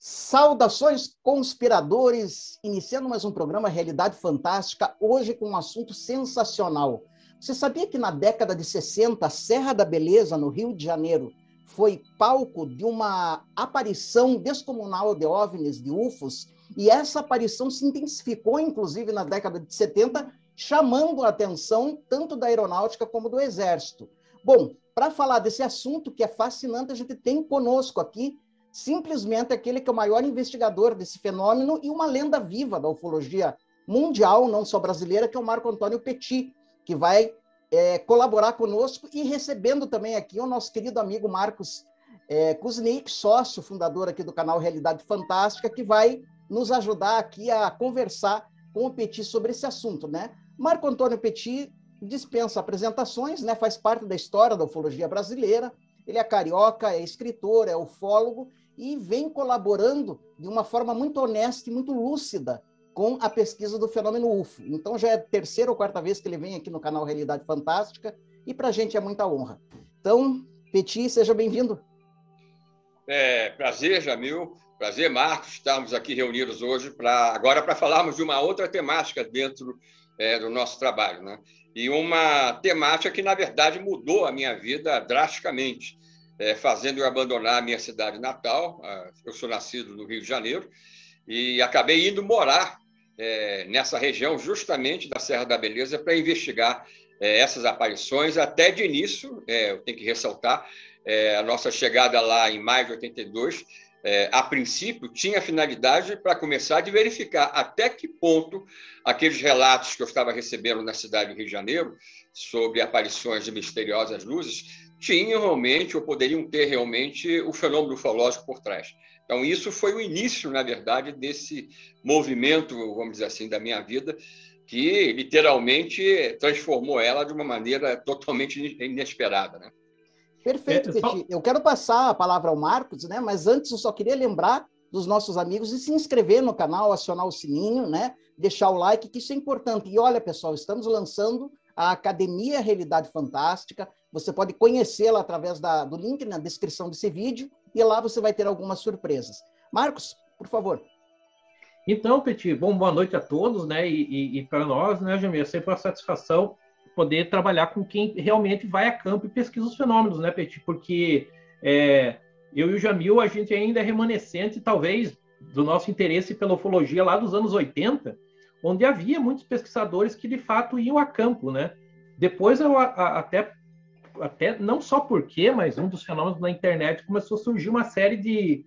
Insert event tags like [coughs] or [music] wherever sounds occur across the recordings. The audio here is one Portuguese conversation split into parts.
Saudações, conspiradores! Iniciando mais um programa Realidade Fantástica, hoje com um assunto sensacional. Você sabia que na década de 60, a Serra da Beleza, no Rio de Janeiro, foi palco de uma aparição descomunal de OVNIs, de UFOs, e essa aparição se intensificou, inclusive, na década de 70, chamando a atenção tanto da aeronáutica como do exército. Bom, para falar desse assunto que é fascinante, a gente tem conosco aqui simplesmente aquele que é o maior investigador desse fenômeno e uma lenda viva da ufologia mundial, não só brasileira, que é o Marco Antônio Petit, que vai é, colaborar conosco e recebendo também aqui o nosso querido amigo Marcos é, Kuznik, sócio fundador aqui do canal Realidade Fantástica, que vai nos ajudar aqui a conversar com o Petit sobre esse assunto, né? Marco Antônio Petit dispensa apresentações, né? Faz parte da história da ufologia brasileira. Ele é carioca, é escritor, é ufólogo e vem colaborando de uma forma muito honesta e muito lúcida com a pesquisa do fenômeno UFO. Então já é a terceira ou quarta vez que ele vem aqui no canal Realidade Fantástica e para a gente é muita honra. Então, Petit, seja bem-vindo. É, prazer, Jamil. Prazer, Marcos, estarmos aqui reunidos hoje para agora para falarmos de uma outra temática dentro é, do nosso trabalho, né? E uma temática que na verdade mudou a minha vida drasticamente, é, fazendo eu abandonar a minha cidade natal. Eu sou nascido no Rio de Janeiro e acabei indo morar é, nessa região, justamente da Serra da Beleza, para investigar é, essas aparições. Até de início, é, eu tenho que ressaltar, é, a nossa chegada lá em maio de 82, é, a princípio, tinha finalidade para começar de verificar até que ponto aqueles relatos que eu estava recebendo na cidade do Rio de Janeiro sobre aparições de misteriosas luzes tinham realmente ou poderiam ter realmente o fenômeno ufológico por trás. Então, isso foi o início, na verdade, desse movimento, vamos dizer assim, da minha vida, que literalmente transformou ela de uma maneira totalmente inesperada. Né? Perfeito, é, só... Eu quero passar a palavra ao Marcos, né? mas antes eu só queria lembrar dos nossos amigos e se inscrever no canal, acionar o sininho, né? deixar o like, que isso é importante. E olha, pessoal, estamos lançando a Academia Realidade Fantástica. Você pode conhecê-la através da, do link na descrição desse vídeo e lá você vai ter algumas surpresas. Marcos, por favor. Então, Petit, bom, boa noite a todos, né? E, e, e para nós, né, Jamir, é sempre uma satisfação poder trabalhar com quem realmente vai a campo e pesquisa os fenômenos, né, Petit? Porque é, eu e o Jamil, a gente ainda é remanescente, talvez, do nosso interesse pela ufologia lá dos anos 80, onde havia muitos pesquisadores que, de fato, iam a campo, né? Depois, eu a, a, até até não só porque, mas um dos fenômenos na internet começou a surgir uma série de,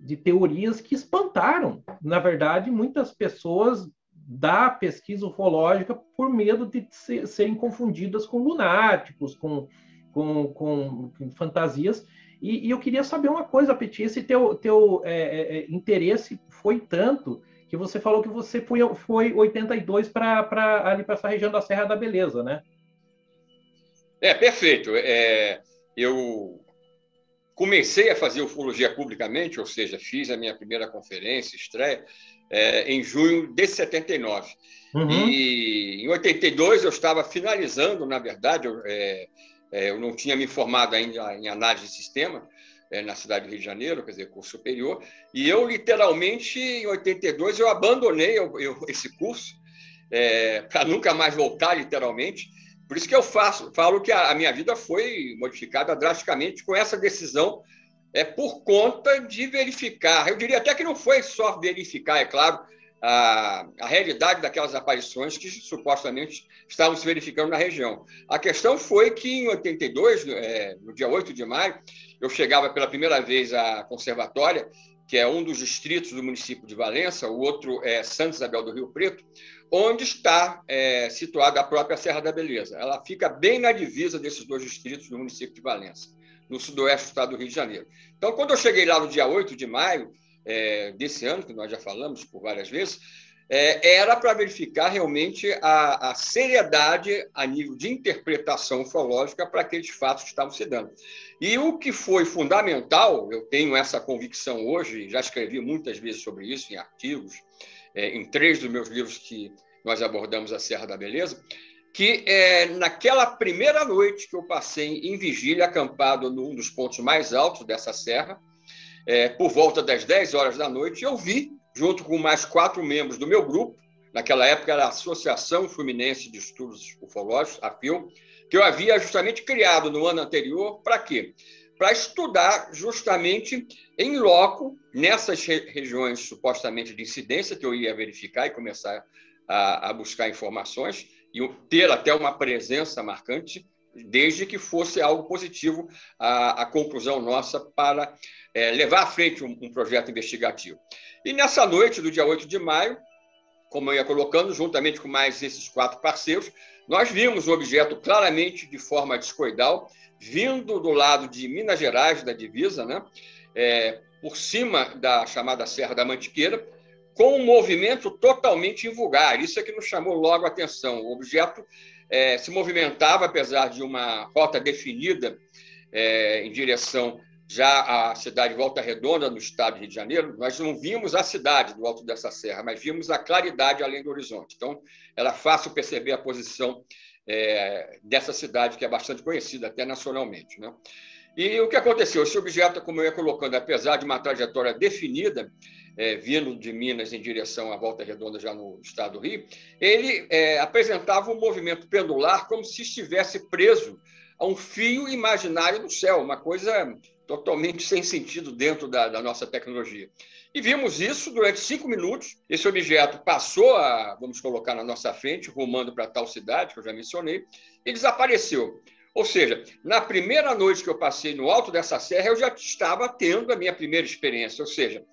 de teorias que espantaram, na verdade, muitas pessoas da pesquisa ufológica por medo de ser, serem confundidas com lunáticos, com, com, com, com fantasias. E, e, eu queria saber uma coisa, Petit, esse teu, teu é, é, é interesse foi tanto que você falou que você foi, foi 82 para ali para essa região da Serra da Beleza, né? É, perfeito. É, eu comecei a fazer ufologia publicamente, ou seja, fiz a minha primeira conferência, estreia, é, em junho de 79. Uhum. E em 82 eu estava finalizando, na verdade, eu, é, é, eu não tinha me formado ainda em análise de sistema, é, na cidade do Rio de Janeiro, quer dizer, curso superior, e eu literalmente, em 82, eu abandonei eu, eu, esse curso, é, para nunca mais voltar, literalmente, por isso que eu faço, falo que a, minha vida foi modificada drasticamente com essa decisão, é por conta de verificar. Eu diria até que não foi só verificar, é claro, a, a realidade daquelas aparições que supostamente estavam se verificando na região. A questão foi que em 82, é, no dia 8 de maio, eu chegava pela primeira vez à Conservatória, que é um dos distritos do município de Valença, o outro é Santa Isabel do Rio Preto, onde está é, situada a própria Serra da Beleza. Ela fica bem na divisa desses dois distritos do município de Valença, no sudoeste do estado do Rio de Janeiro. Então, quando eu cheguei lá no dia 8 de maio é, desse ano, que nós já falamos por várias vezes, é, era para verificar realmente a, a, seriedade a nível de interpretação ufológica para aqueles fatos que estavam se dando. E o que foi fundamental, eu tenho essa convicção hoje, já escrevi muitas vezes sobre isso em artigos, é, em três dos meus livros que nós abordamos a Serra da Beleza, que é, naquela primeira noite que eu passei em vigília, acampado num dos pontos mais altos dessa serra, é, por volta das 10 horas da noite, eu vi, junto com mais quatro membros do meu grupo, naquela época era a Associação Fluminense de Estudos Ufológicos, a FIL, que eu havia justamente criado no ano anterior, para quê? Para estudar justamente em loco, nessas regiões supostamente de incidência, que eu ia verificar e começar a, a buscar informações, e ter até uma presença marcante, desde que fosse algo positivo a, a conclusão nossa para é, levar à frente um, um projeto investigativo. E nessa noite do dia 8 de maio, como eu ia colocando, juntamente com mais esses quatro parceiros, nós vimos o objeto claramente de forma discoidal, vindo do lado de Minas Gerais, da divisa, né? É, por cima da chamada Serra da Mantiqueira, com um movimento totalmente invulgar. Isso é que nos chamou logo a atenção. O objeto é, se movimentava, apesar de uma rota definida é, em direção já à cidade de Volta Redonda, no estado de Rio de Janeiro, nós não vimos a cidade do alto dessa serra, mas vimos a claridade além do horizonte. Então, era fácil perceber a posição é, dessa cidade, que é bastante conhecida até nacionalmente. Né? E o que aconteceu? Esse objeto, como eu ia colocando, apesar de uma trajetória definida, é, vindo de Minas em direção à Volta Redonda, já no estado do Rio, ele é, apresentava um movimento pendular como se estivesse preso a um fio imaginário no céu, uma coisa totalmente sem sentido dentro da, da, nossa tecnologia. E vimos isso durante cinco minutos. Esse objeto passou a, vamos colocar na nossa frente, rumando para tal cidade, que eu já mencionei, e desapareceu. Ou seja, na primeira noite que eu passei no alto dessa serra, eu já estava tendo a minha primeira experiência. Ou seja,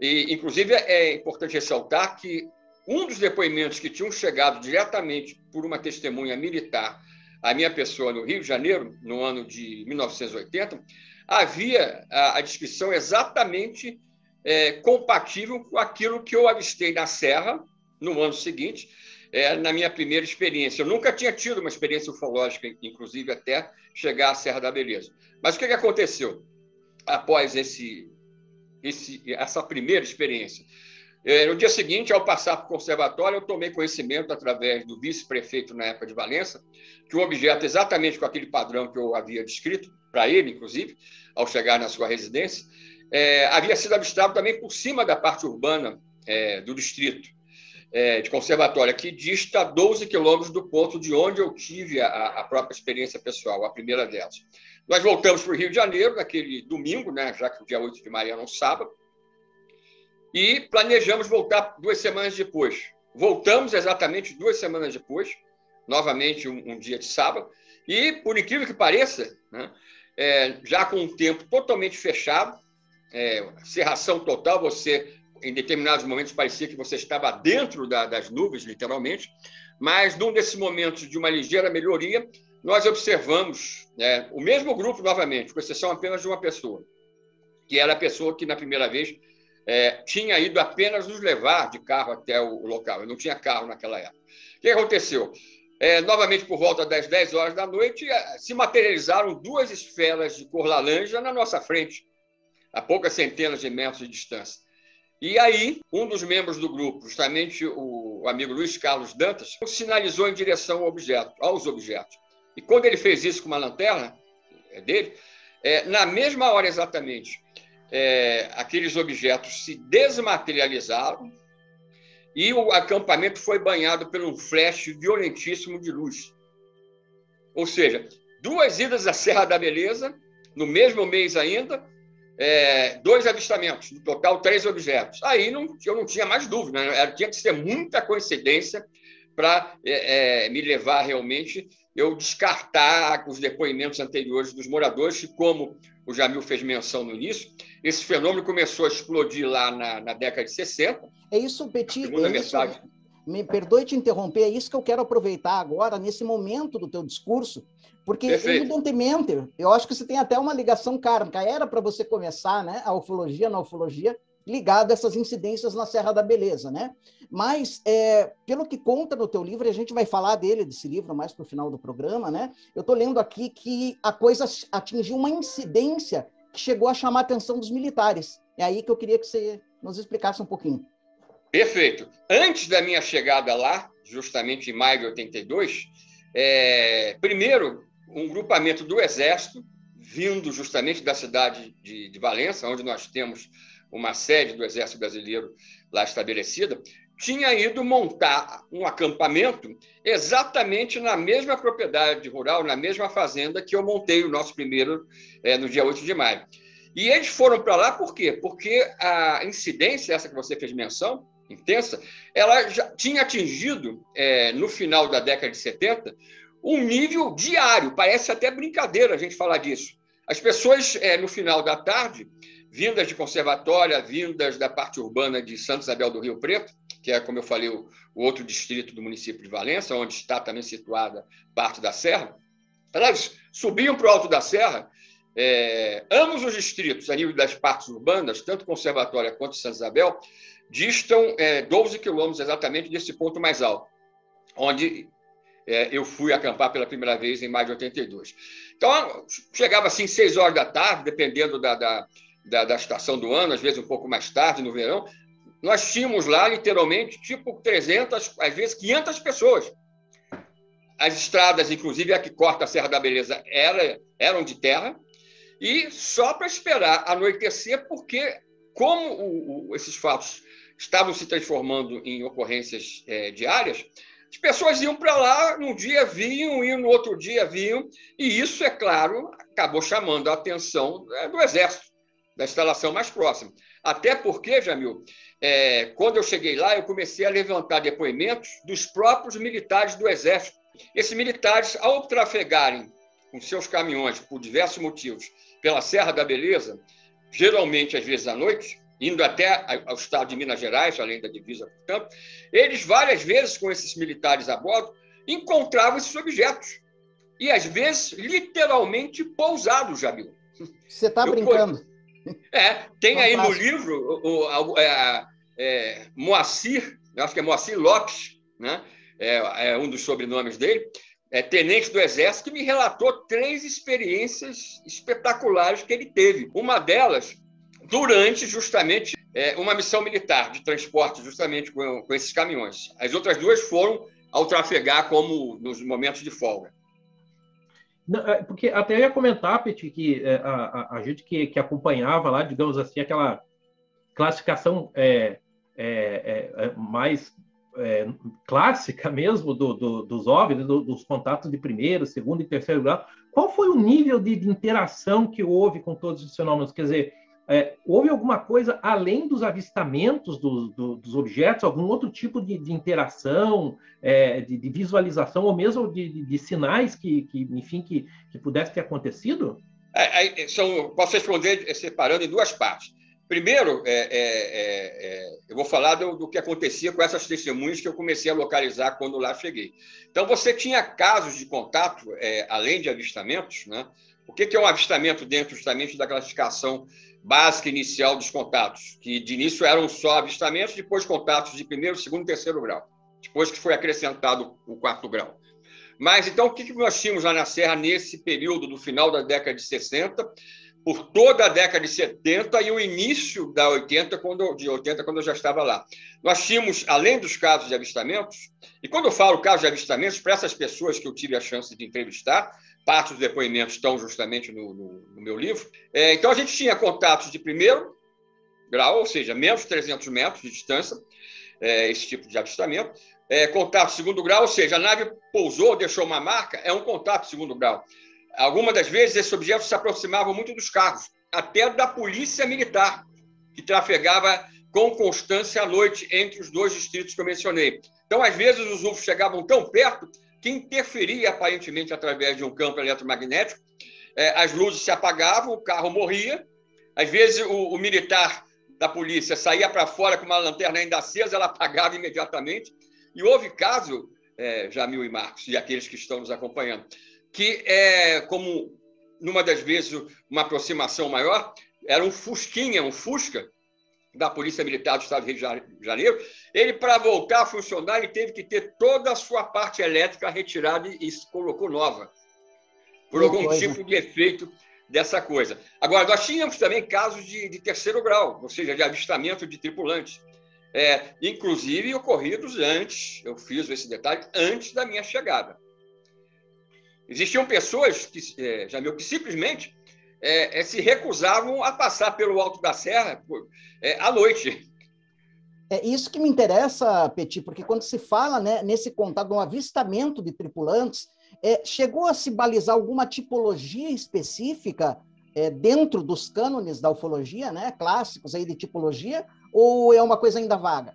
e, inclusive é importante ressaltar que um dos depoimentos que tinham chegado diretamente por uma testemunha militar à minha pessoa no Rio de Janeiro, no ano de 1980, havia a, a descrição exatamente é, compatível com aquilo que eu avistei na Serra no ano seguinte, é, na minha primeira experiência. Eu nunca tinha tido uma experiência ufológica, inclusive até chegar à Serra da Beleza. Mas o que, que aconteceu após esse, esse, essa primeira experiência? É, no dia seguinte, ao passar para o conservatório, eu tomei conhecimento, através do vice-prefeito na época de Valença, que um objeto exatamente com aquele padrão que eu havia descrito, para ele, inclusive, ao chegar na sua residência, é, havia sido avistado também por cima da parte urbana é, do distrito é, de conservatório, que dista 12 quilômetros do ponto de onde eu tive a, a, própria experiência pessoal, a primeira delas. Nós voltamos para o Rio de Janeiro, naquele domingo, né, já que o dia 8 de maio era um sábado, e planejamos voltar duas semanas depois. Voltamos exatamente duas semanas depois, novamente um, um dia de sábado, e, por incrível que pareça, né, é, já com um tempo totalmente fechado, é, cerração total, você, em determinados momentos, parecia que você estava dentro da, das nuvens, literalmente, mas num desses momentos de uma ligeira melhoria, nós observamos né, o mesmo grupo novamente, com exceção apenas de uma pessoa, que era a pessoa que, na primeira vez, é, tinha ido apenas nos levar de carro até o, local. Eu não tinha carro naquela época. O que aconteceu? É, novamente, por volta das 10 horas da noite, é, se materializaram duas esferas de cor laranja na nossa frente, a poucas centenas de metros de distância. E aí, um dos membros do grupo, justamente o, o amigo Luiz Carlos Dantas, sinalizou em direção ao objeto, aos objetos. E quando ele fez isso com uma lanterna é dele, é, na mesma hora exatamente, é, aqueles objetos se desmaterializaram, e o acampamento foi banhado por um flash violentíssimo de luz. Ou seja, duas idas à Serra da Beleza, no mesmo mês ainda, é, dois avistamentos, no total três objetos. Aí não, eu não tinha mais dúvida, né? tinha que ser muita coincidência para é, é, me levar realmente eu descartar os depoimentos anteriores dos moradores, como o Jamil fez menção no início, esse fenômeno começou a explodir lá na, na década de 60. É isso, Petit. É isso, me perdoe te interromper, é isso que eu quero aproveitar agora, nesse momento do teu discurso, porque, Perfeito. evidentemente, eu acho que você tem até uma ligação kármica. Era para você começar né, a ufologia, na ufologia, ligado a essas incidências na Serra da Beleza, né? Mas, é, pelo que conta no teu livro, a gente vai falar dele, desse livro, mais para o final do programa, né? Eu estou lendo aqui que a coisa atingiu uma incidência que chegou a chamar a atenção dos militares. É aí que eu queria que você nos explicasse um pouquinho. Perfeito. Antes da minha chegada lá, justamente em maio de 82, é, primeiro, um grupamento do Exército vindo justamente da cidade de, de Valença, onde nós temos uma sede do Exército Brasileiro lá estabelecida, tinha ido montar um acampamento exatamente na mesma propriedade rural, na mesma fazenda que eu montei o nosso primeiro é, no dia 8 de maio. E eles foram para lá por quê? Porque a incidência, essa que você fez menção, intensa, ela já tinha atingido, é, no final da década de 70, um nível diário. Parece até brincadeira a gente falar disso. As pessoas, é, no final da tarde, vindas de conservatória, vindas da parte urbana de Santa Isabel do Rio Preto, que é, como eu falei, o, o outro distrito do município de Valença, onde está também situada parte da Serra, elas subiam para o alto da Serra. É, ambos os distritos, a nível das partes urbanas, tanto Conservatória quanto Santa Isabel, distam é, 12 quilômetros exatamente desse ponto mais alto, onde é, eu fui acampar pela primeira vez em maio de 82. Então, chegava assim, seis horas da tarde, dependendo da, da, da, da estação do ano, às vezes um pouco mais tarde, no verão, nós tínhamos lá, literalmente, tipo 300, às vezes 500 pessoas. As estradas, inclusive a que corta a Serra da Beleza, era, eram de terra, e só para esperar anoitecer, porque como o, o, esses fatos estavam se transformando em ocorrências é, diárias, as pessoas iam para lá, num dia vinham, e no outro dia vinham, e isso, é claro, acabou chamando a atenção é, do Exército, da instalação mais próxima. Até porque, Jamil, é, quando eu cheguei lá, eu comecei a levantar depoimentos dos próprios militares do Exército. Esses militares, ao trafegarem com seus caminhões, por diversos motivos, pela Serra da Beleza, geralmente às vezes à noite, indo até ao estado de Minas Gerais, além da divisa, portanto, eles várias vezes com esses militares a bordo encontravam esses objetos e às vezes literalmente pousados, Jamil. Você está brincando? É, tem aí no livro o, o é, é, Moacir, eu acho que é Moacir Lopes, né? É, é, um dos sobrenomes dele, é tenente do Exército, que me relatou três experiências espetaculares que ele teve. Uma delas durante justamente é, uma missão militar de transporte, justamente com, com esses caminhões. As outras duas foram ao trafegar como nos momentos de folga. É, porque até eu ia comentar, Petit, que é, a, a, a, gente que, que acompanhava lá, digamos assim, aquela classificação é, é, é, mais é, clássica mesmo do, do, dos OVNIs, do, dos contatos de primeiro, segundo e terceiro grau, qual foi o nível de, de interação que houve com todos os fenômenos? Quer dizer, é, houve alguma coisa além dos avistamentos do, do, dos objetos, algum outro tipo de, de interação, é, de, de, visualização, ou mesmo de, de sinais que, que, enfim, que, que pudesse ter acontecido? É, são, posso responder separando em duas partes. Primeiro, é, é, é, eu vou falar do, do, que acontecia com essas testemunhas que eu comecei a localizar quando lá cheguei. Então, você tinha casos de contato, além de avistamentos, né? O que é um avistamento dentro justamente da classificação básica inicial dos contatos, que de início eram só avistamentos, depois contatos de primeiro, segundo e terceiro grau, depois que foi acrescentado o quarto grau. Mas então, o que nós tínhamos lá na Serra nesse período do final da década de 60, por toda a década de 70 e o início da 80, quando, de 80, quando eu já estava lá. Nós tínhamos, além dos casos de avistamentos, e quando eu falo casos de avistamentos, para essas pessoas que eu tive a chance de entrevistar, parte dos depoimentos estão justamente no, no, no meu livro. É, então, a gente tinha contatos de primeiro grau, ou seja, menos de 300 metros de distância, é, esse tipo de avistamento. É, contato segundo grau, ou seja, a nave pousou, deixou uma marca, é um contato segundo grau. Algumas das vezes, esses objetos se aproximavam muito dos carros, até da polícia militar, que trafegava com constância à noite entre os dois distritos que eu mencionei. Então, às vezes, os UFOs chegavam tão perto que interferia aparentemente através de um campo eletromagnético. É, as luzes se apagavam, o carro morria. Às vezes, o, o militar da polícia saía para fora com uma lanterna ainda acesa, ela apagava imediatamente. E houve caso, é, Jamil e Marcos, e aqueles que estão nos acompanhando, que, é, como numa das vezes uma aproximação maior, era um Fusquinha, um Fusca, da Polícia Militar do Estado do Rio de Janeiro, ele, para voltar a funcionar, ele teve que ter toda a sua parte elétrica retirada e colocou nova, por que algum coisa. tipo de efeito dessa coisa. Agora, nós tínhamos também casos de, de terceiro grau, ou seja, de avistamento de tripulantes, é, inclusive ocorridos antes, eu fiz esse detalhe, antes da minha chegada. Existiam pessoas que, é, Jamil, que simplesmente é, é, se recusavam a passar pelo Alto da Serra é, à noite. É isso que me interessa, Petit, porque quando se fala né, nesse contato, um avistamento de tripulantes, é, chegou a se balizar alguma tipologia específica é, dentro dos cânones da ufologia, né, clássicos aí de tipologia, ou é uma coisa ainda vaga?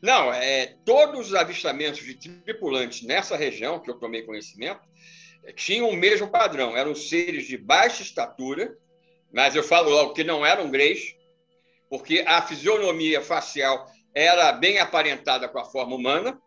Não, é, todos os avistamentos de tripulantes nessa região, que eu tomei conhecimento, tinham o mesmo padrão. Eram seres de baixa estatura, mas eu falo logo que não eram greys, porque a fisionomia facial era bem aparentada com a forma humana.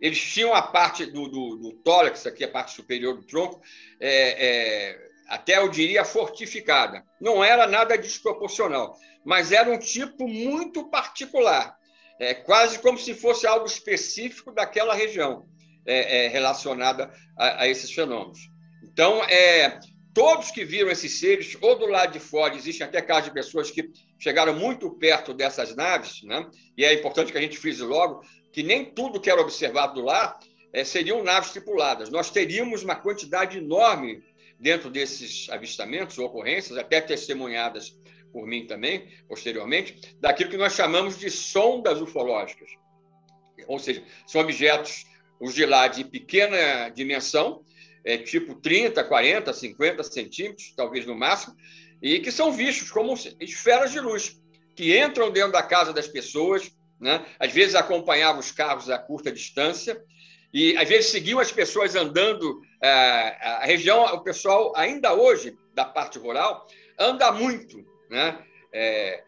Eles tinham a parte do, do, do tórax, aqui a parte superior do tronco, é, é, até eu diria fortificada. Não era nada desproporcional, mas era um tipo muito particular, é, quase como se fosse algo específico daquela região é, é, relacionada a, a, esses fenômenos. Então, é, todos que viram esses seres, ou do lado de fora, existem até casos de pessoas que chegaram muito perto dessas naves, né? e é importante que a gente frise logo que nem tudo que era observado lá é, seriam naves tripuladas. Nós teríamos uma quantidade enorme dentro desses avistamentos ocorrências, até testemunhadas por mim também, posteriormente, daquilo que nós chamamos de sondas ufológicas. Ou seja, são objetos, os de lá, de pequena dimensão, é, tipo 30, 40, 50 centímetros, talvez no máximo, e que são vistos como esferas de luz, que entram dentro da casa das pessoas, né? às vezes acompanhavam os carros a curta distância, e às vezes seguiam as pessoas andando. É, a região, o pessoal, ainda hoje, da parte rural, anda muito. Né? É,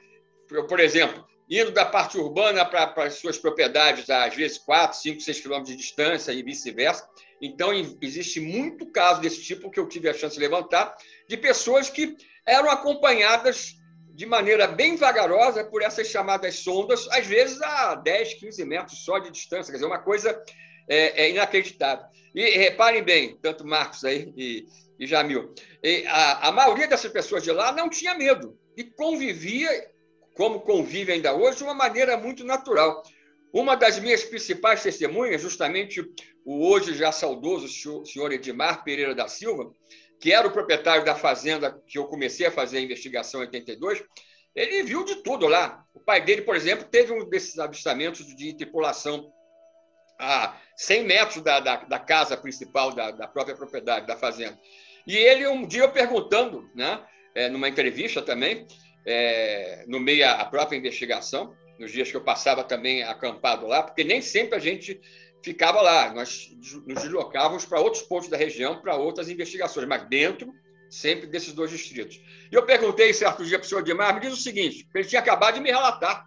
por exemplo, indo da parte urbana para as suas propriedades, às vezes 4, 5, 6 quilômetros de distância e vice-versa. Então, existe muito caso desse tipo que eu tive a chance de levantar, de pessoas que eram acompanhadas de maneira bem vagarosa por essas chamadas sondas, às vezes a 10, 15 metros só de distância, quer dizer, uma coisa é, é inacreditável. E reparem bem, tanto Marcos aí e, e Jamil, e a, a maioria dessas pessoas de lá não tinha medo e convivia, como convive ainda hoje, de uma maneira muito natural. Uma das minhas principais testemunhas, justamente o hoje já saudoso senhor Edmar Pereira da Silva, que era o proprietário da fazenda que eu comecei a fazer a investigação em 82, ele viu de tudo lá. O pai dele, por exemplo, teve um desses avistamentos de tripulação a 100 metros da, da, da casa principal da, da, própria propriedade, da fazenda. E ele, um dia, perguntando, né, é, numa entrevista também, é, no meio à própria investigação, nos dias que eu passava também acampado lá, porque nem sempre a gente ficava lá, nós nos deslocávamos para outros pontos da região, para outras investigações, mas dentro sempre desses dois distritos. E eu perguntei certo dia para o senhor Dimar, me diz o seguinte, ele tinha acabado de me relatar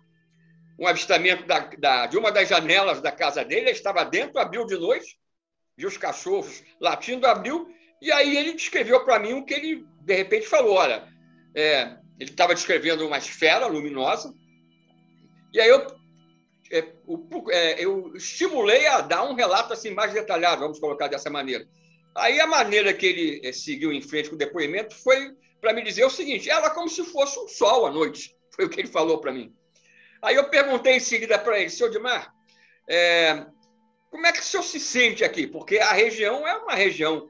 um avistamento da, da, de uma das janelas da casa dele, ele estava dentro, abriu de noite, viu os cachorros latindo, abriu, e aí ele descreveu para mim o que ele, de repente, falou, olha, é, ele estava descrevendo uma esfera luminosa, e aí eu, é, é, eu estimulei a dar um relato assim mais detalhado, vamos colocar dessa maneira. Aí a maneira que ele é, seguiu em frente com o depoimento foi para me dizer o seguinte: era como se fosse um sol à noite. [laughs] Foi o que ele falou para mim. Aí eu perguntei em seguida para ele, senhor Dimar, é, como é que o senhor se sente aqui? Porque a região é uma região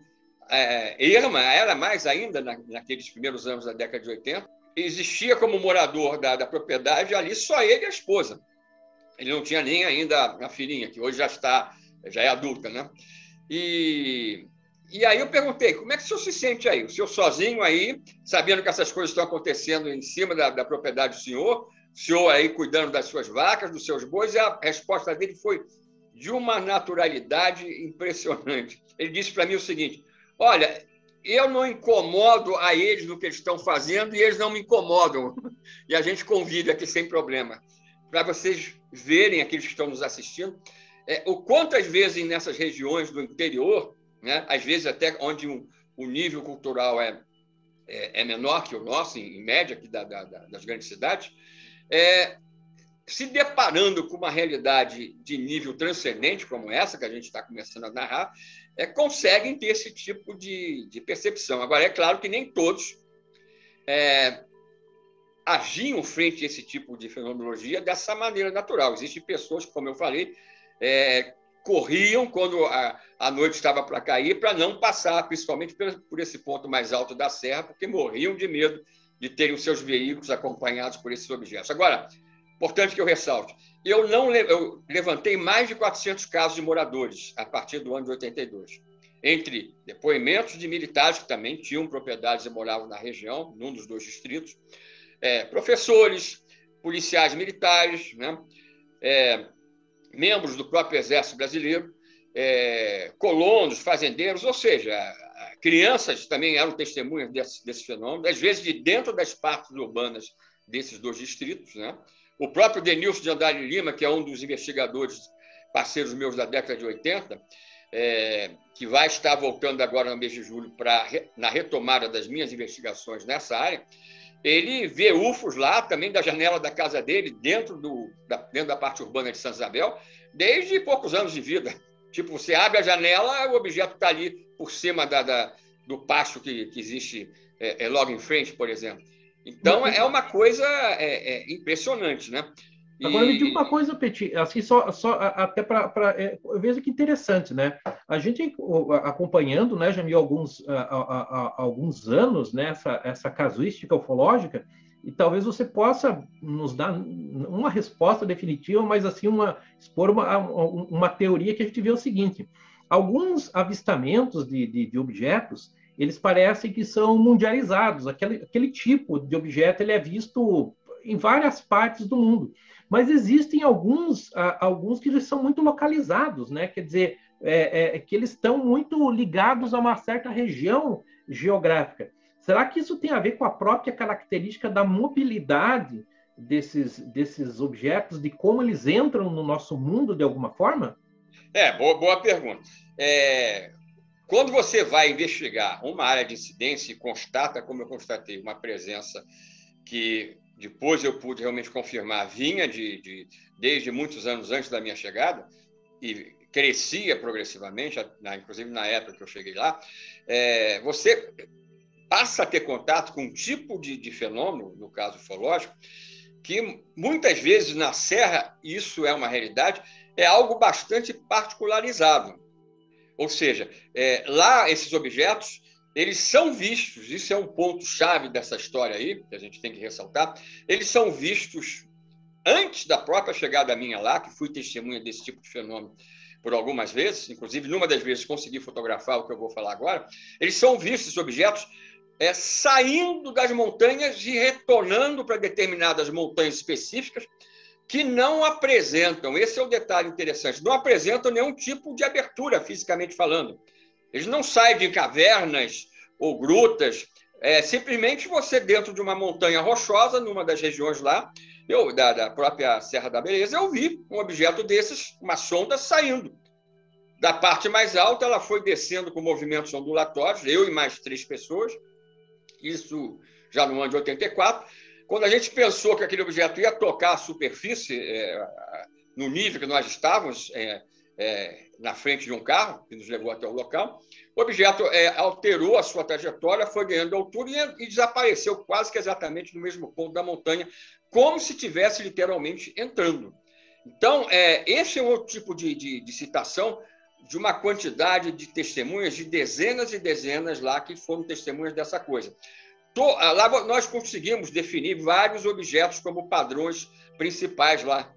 é, erma, era mais ainda na, naqueles primeiros anos da década de 80. Existia como morador da, da propriedade ali só ele e a esposa. Ele não tinha nem ainda a filhinha, que hoje já está, já é adulta, né? E, e aí eu perguntei, como é que o senhor se sente aí? O senhor sozinho aí, sabendo que essas coisas estão acontecendo em cima da, da propriedade do senhor, o senhor aí cuidando das suas vacas, dos seus bois, e a resposta dele foi de uma naturalidade impressionante. Ele disse para mim o seguinte: Olha, eu não incomodo a eles no que eles estão fazendo e eles não me incomodam. [laughs] E a gente convive aqui sem problema. Para vocês verem, aqueles que estão nos assistindo, é, o quantas vezes nessas regiões do interior, né, às vezes até onde um, o nível cultural é, é, é, menor que o nosso, em, em média, aqui da, da, das grandes cidades, é, se deparando com uma realidade de nível transcendente como essa que a gente está começando a narrar, é, conseguem ter esse tipo de, de, percepção. Agora, é claro que nem todos é, agiam frente a esse tipo de fenomenologia dessa maneira natural. Existem pessoas, como eu falei, é, corriam quando a, a noite estava para cair, para não passar, principalmente por, por esse ponto mais alto da serra, porque morriam de medo de terem os seus veículos acompanhados por esses objetos. Agora, importante que eu ressalte, eu não eu levantei mais de 400 casos de moradores a partir do ano de 82, entre depoimentos de militares que também tinham propriedades e moravam na região, num dos dois distritos, é, professores, policiais militares, né? É, membros do próprio Exército Brasileiro, é, colonos, fazendeiros, ou seja, crianças também eram testemunhas desse, desse fenômeno, às vezes de dentro das partes urbanas desses dois distritos. Né? O próprio Denilson de Andrade Lima, que é um dos investigadores parceiros meus da década de 80, é, que vai estar voltando agora no mês de julho para na retomada das minhas investigações nessa área, ele vê UFOs lá também da janela da casa dele, dentro, do, da, dentro da parte urbana de Santa Isabel, desde poucos anos de vida. [laughs] Tipo, você abre a janela, o objeto está ali por cima da, da, do pasto que, que existe é, é, logo em frente, por exemplo. Então, é uma coisa é, é impressionante, né? Agora me diga uma coisa, Petit, assim, só, só até para. É, eu vejo que interessante, né? A gente acompanhando, né, já viu alguns, há, alguns anos, né, essa, essa casuística ufológica, e talvez você possa nos dar uma resposta definitiva, mas assim, uma, expor uma, uma teoria que a gente vê o seguinte: alguns avistamentos de, de, de objetos eles parecem que são mundializados. Aquele, aquele tipo de objeto ele é visto em várias partes do mundo. Mas existem alguns, alguns que são muito localizados, né? Quer dizer, é, é, que eles estão muito ligados a uma certa região geográfica. Será que isso tem a ver com a própria característica da mobilidade desses, desses objetos, de como eles entram no nosso mundo de alguma forma? É, boa, boa pergunta. É, quando você vai investigar uma área de incidência e constata, como eu constatei, uma presença que depois eu pude realmente confirmar, vinha de, de, desde muitos anos antes da minha chegada e crescia progressivamente, inclusive na época que eu cheguei lá, é, você passa a ter contato com um tipo de, de fenômeno, no caso ufológico, que muitas vezes na Serra, isso é uma realidade, é algo bastante particularizado. Ou seja, é, lá esses objetos eles são vistos, isso é um ponto-chave dessa história aí, que a gente tem que ressaltar, eles são vistos antes da própria chegada minha lá, que fui testemunha desse tipo de fenômeno por algumas vezes, inclusive numa das vezes consegui fotografar o que eu vou falar agora, eles são vistos, objetos, é, saindo das montanhas e retornando para determinadas montanhas específicas que não apresentam, esse é o detalhe interessante, não apresentam nenhum tipo de abertura, fisicamente falando. Eles não saem de cavernas ou grutas. É simplesmente você dentro de uma montanha rochosa, numa das regiões lá, eu, da, da própria Serra da Beleza, eu vi um objeto desses, uma sonda saindo. Da parte mais alta, ela foi descendo com movimentos ondulatórios, eu e mais três pessoas, isso já no ano de 84. Quando a gente pensou que aquele objeto ia tocar a superfície, é, no nível que nós estávamos, é, é, na frente de um carro, que nos levou até o local. O objeto é, alterou a sua trajetória, foi ganhando altura e, e, desapareceu quase que exatamente no mesmo ponto da montanha, como se tivesse literalmente entrando. Então, é, esse é outro tipo de, de, de citação de uma quantidade de testemunhas, de dezenas e dezenas lá que foram testemunhas dessa coisa. Lá nós conseguimos definir vários objetos como padrões principais lá.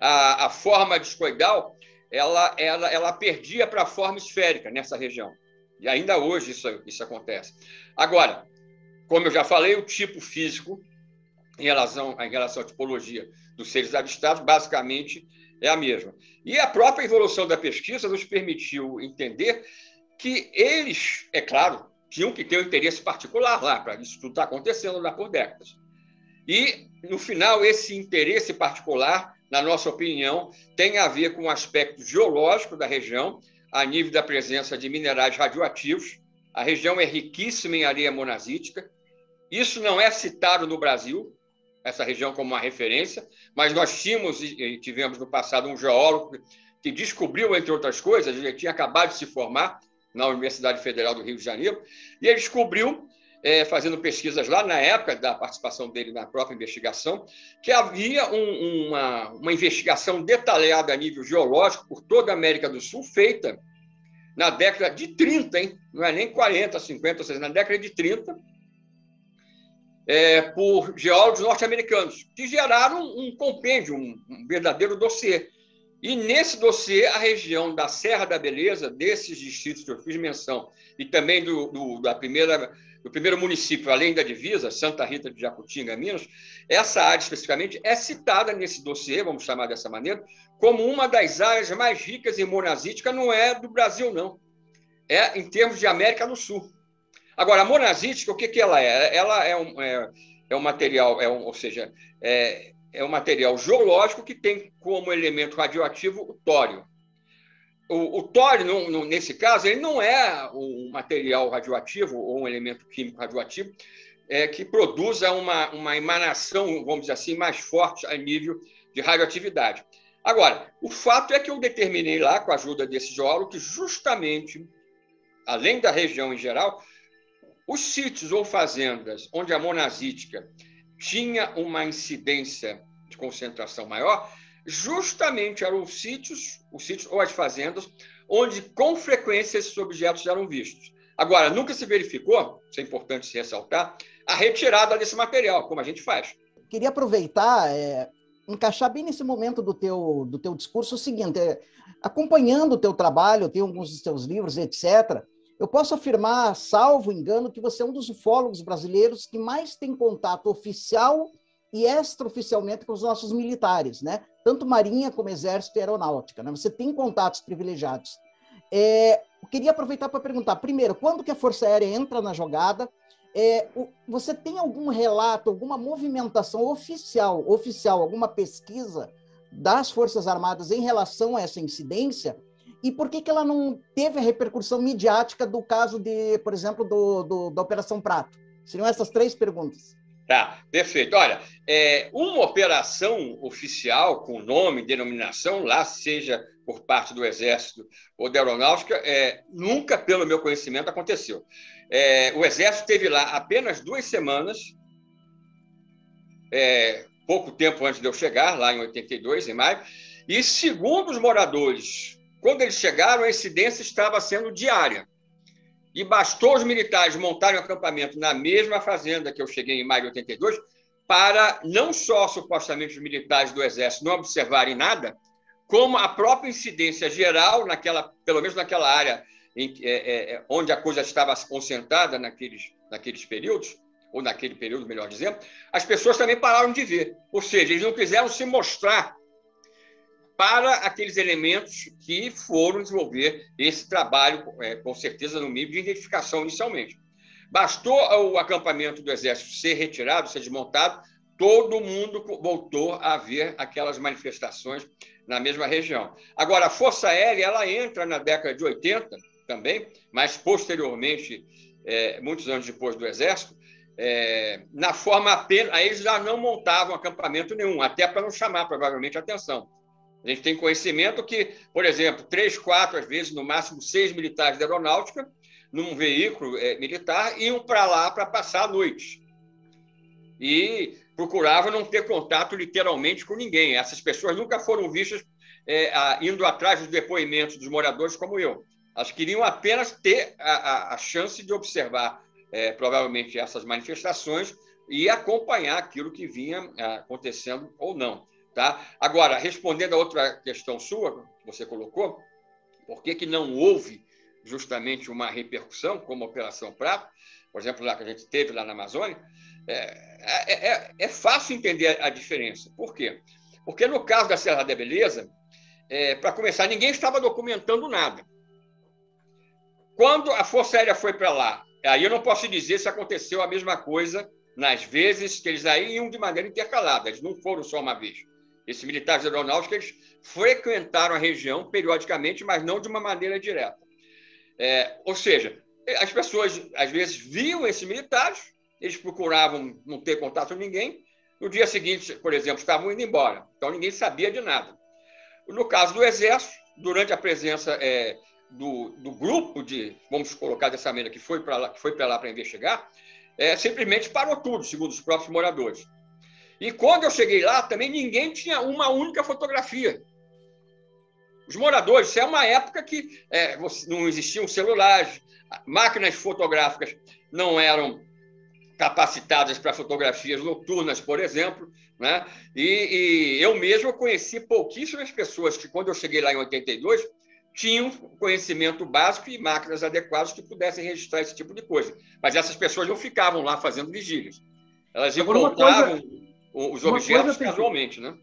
A, a forma discoidal ela, ela, ela perdia para a forma esférica nessa região. E ainda hoje isso, isso acontece. Agora, como eu já falei, o tipo físico em relação, em relação à tipologia dos seres avistados, basicamente é a mesma. E a própria evolução da pesquisa nos permitiu entender que eles, é claro, tinham que ter um interesse particular lá, para isso tudo estar tá acontecendo lá por décadas. E, no final, esse interesse particular na nossa opinião, tem a ver com o aspecto geológico da região, a nível da presença de minerais radioativos. A região é riquíssima em areia monazítica. Isso não é citado no Brasil, essa região como uma referência, mas nós tínhamos e tivemos no passado um geólogo que descobriu, entre outras coisas, ele tinha acabado de se formar na Universidade Federal do Rio de Janeiro, e ele descobriu é, fazendo pesquisas lá na época da participação dele na própria investigação, que havia um, uma, uma investigação detalhada a nível geológico por toda a América do Sul, feita na década de 30, hein? não é nem 40, 50, ou seja, na década de 30, é, por geólogos norte-americanos, que geraram um compêndio, um, um verdadeiro dossiê. E nesse dossiê, a região da Serra da Beleza, desses distritos que eu fiz menção, e também do, do, da primeira, do primeiro município, além da divisa, Santa Rita de Jacutinga, Minas, essa área especificamente é citada nesse dossiê, vamos chamar dessa maneira, como uma das áreas mais ricas em monazítica, não é do Brasil, não. É em termos de América do Sul. Agora, a monazítica, o que, que ela é? Ela é um, é, é um material, é um, ou seja, é, é um material geológico que tem como elemento radioativo o tório. O, o tório, nesse caso, ele não é um material radioativo ou um elemento químico radioativo é, que produza uma, uma emanação, vamos dizer assim, mais forte a nível de radioatividade. Agora, o fato é que eu determinei lá, com a ajuda desse geólogo, que justamente, além da região em geral, os sítios ou fazendas onde a monazítica tinha uma incidência de concentração maior, justamente eram os sítios, os sítios ou as fazendas, onde com frequência esses objetos eram vistos. Agora, nunca se verificou, isso é importante se ressaltar, a retirada desse material, como a gente faz. Queria aproveitar, é, encaixar bem nesse momento do teu, do teu discurso o seguinte, é, acompanhando o teu trabalho, tenho alguns dos teus livros, etc., eu posso afirmar, salvo engano, que você é um dos ufólogos brasileiros que mais tem contato oficial e extraoficialmente com os nossos militares, né? Tanto Marinha como Exército e Aeronáutica, né? Você tem contatos privilegiados. É, queria aproveitar para perguntar, primeiro, quando que a Força Aérea entra na jogada? É, você tem algum relato, alguma movimentação oficial, oficial, alguma pesquisa das Forças Armadas em relação a essa incidência? E por que, que ela não teve a repercussão midiática do caso de, por exemplo, do, do da Operação Prato? Seriam essas três perguntas. Tá, perfeito. Olha, é, uma operação oficial com nome, denominação, lá seja por parte do Exército ou da Aeronáutica, é, nunca, pelo meu conhecimento, aconteceu. É, o Exército teve lá apenas duas semanas, é, pouco tempo antes de eu chegar, lá em 82, em maio, e segundo os moradores quando eles chegaram, a incidência estava sendo diária. E bastou os militares montarem um acampamento na mesma fazenda que eu cheguei em maio de 82, para não só supostamente os militares do Exército não observarem nada, como a própria incidência geral, naquela, pelo menos naquela área em, é, é, é, onde a coisa estava concentrada naqueles, naqueles períodos, ou naquele período, melhor dizendo, as pessoas também pararam de ver. Ou seja, eles não quiseram se mostrar para aqueles elementos que foram desenvolver esse trabalho, é, com certeza, no nível de identificação inicialmente. Bastou o acampamento do Exército ser retirado, ser desmontado, todo mundo voltou a ver aquelas manifestações na mesma região. Agora, a Força Aérea ela entra na década de 80 também, mas posteriormente, é, muitos anos depois do Exército, é, na forma apenas. Aí eles já não montavam acampamento nenhum, até para não chamar provavelmente atenção. A gente tem conhecimento que, por exemplo, três, quatro, às vezes, no máximo seis militares da aeronáutica, num veículo é, militar, iam para lá para passar a noite. E procuravam não ter contato literalmente com ninguém. Essas pessoas nunca foram vistas é, a, indo atrás dos depoimentos dos moradores como eu. Elas queriam apenas ter a, a, a chance de observar, é, provavelmente, essas manifestações e acompanhar aquilo que vinha acontecendo ou não. Tá? Agora, respondendo a outra questão sua, que você colocou, por que, que não houve justamente uma repercussão, como a Operação Prato, por exemplo, lá que a gente teve lá na Amazônia, é, é, é, é fácil entender a diferença. Por quê? Porque no caso da Serra da Beleza, é, para começar, ninguém estava documentando nada. Quando a Força Aérea foi para lá, aí eu não posso dizer se aconteceu a mesma coisa nas vezes que eles aí iam de maneira intercalada, eles não foram só uma vez. Esses militares aeronáuticos frequentaram a região periodicamente, mas não de uma maneira direta. É, ou seja, as pessoas às vezes viam esses militares, eles procuravam não ter contato com ninguém. No dia seguinte, por exemplo, estavam indo embora, então ninguém sabia de nada. No caso do Exército, durante a presença é, do, do, grupo de, vamos colocar dessa maneira, que foi para lá, que foi para lá para investigar, é, simplesmente parou tudo, segundo os próprios moradores. E quando eu cheguei lá, também ninguém tinha uma única fotografia. Os moradores, isso é uma época que é, não existiam celulares, máquinas fotográficas não eram capacitadas para fotografias noturnas, por exemplo. Né? E, e eu mesmo conheci pouquíssimas pessoas que, quando eu cheguei lá em 82, tinham conhecimento básico e máquinas adequadas que pudessem registrar esse tipo de coisa. Mas essas pessoas não ficavam lá fazendo vigílias. Elas encontravam coisa, os objetos casualmente, né?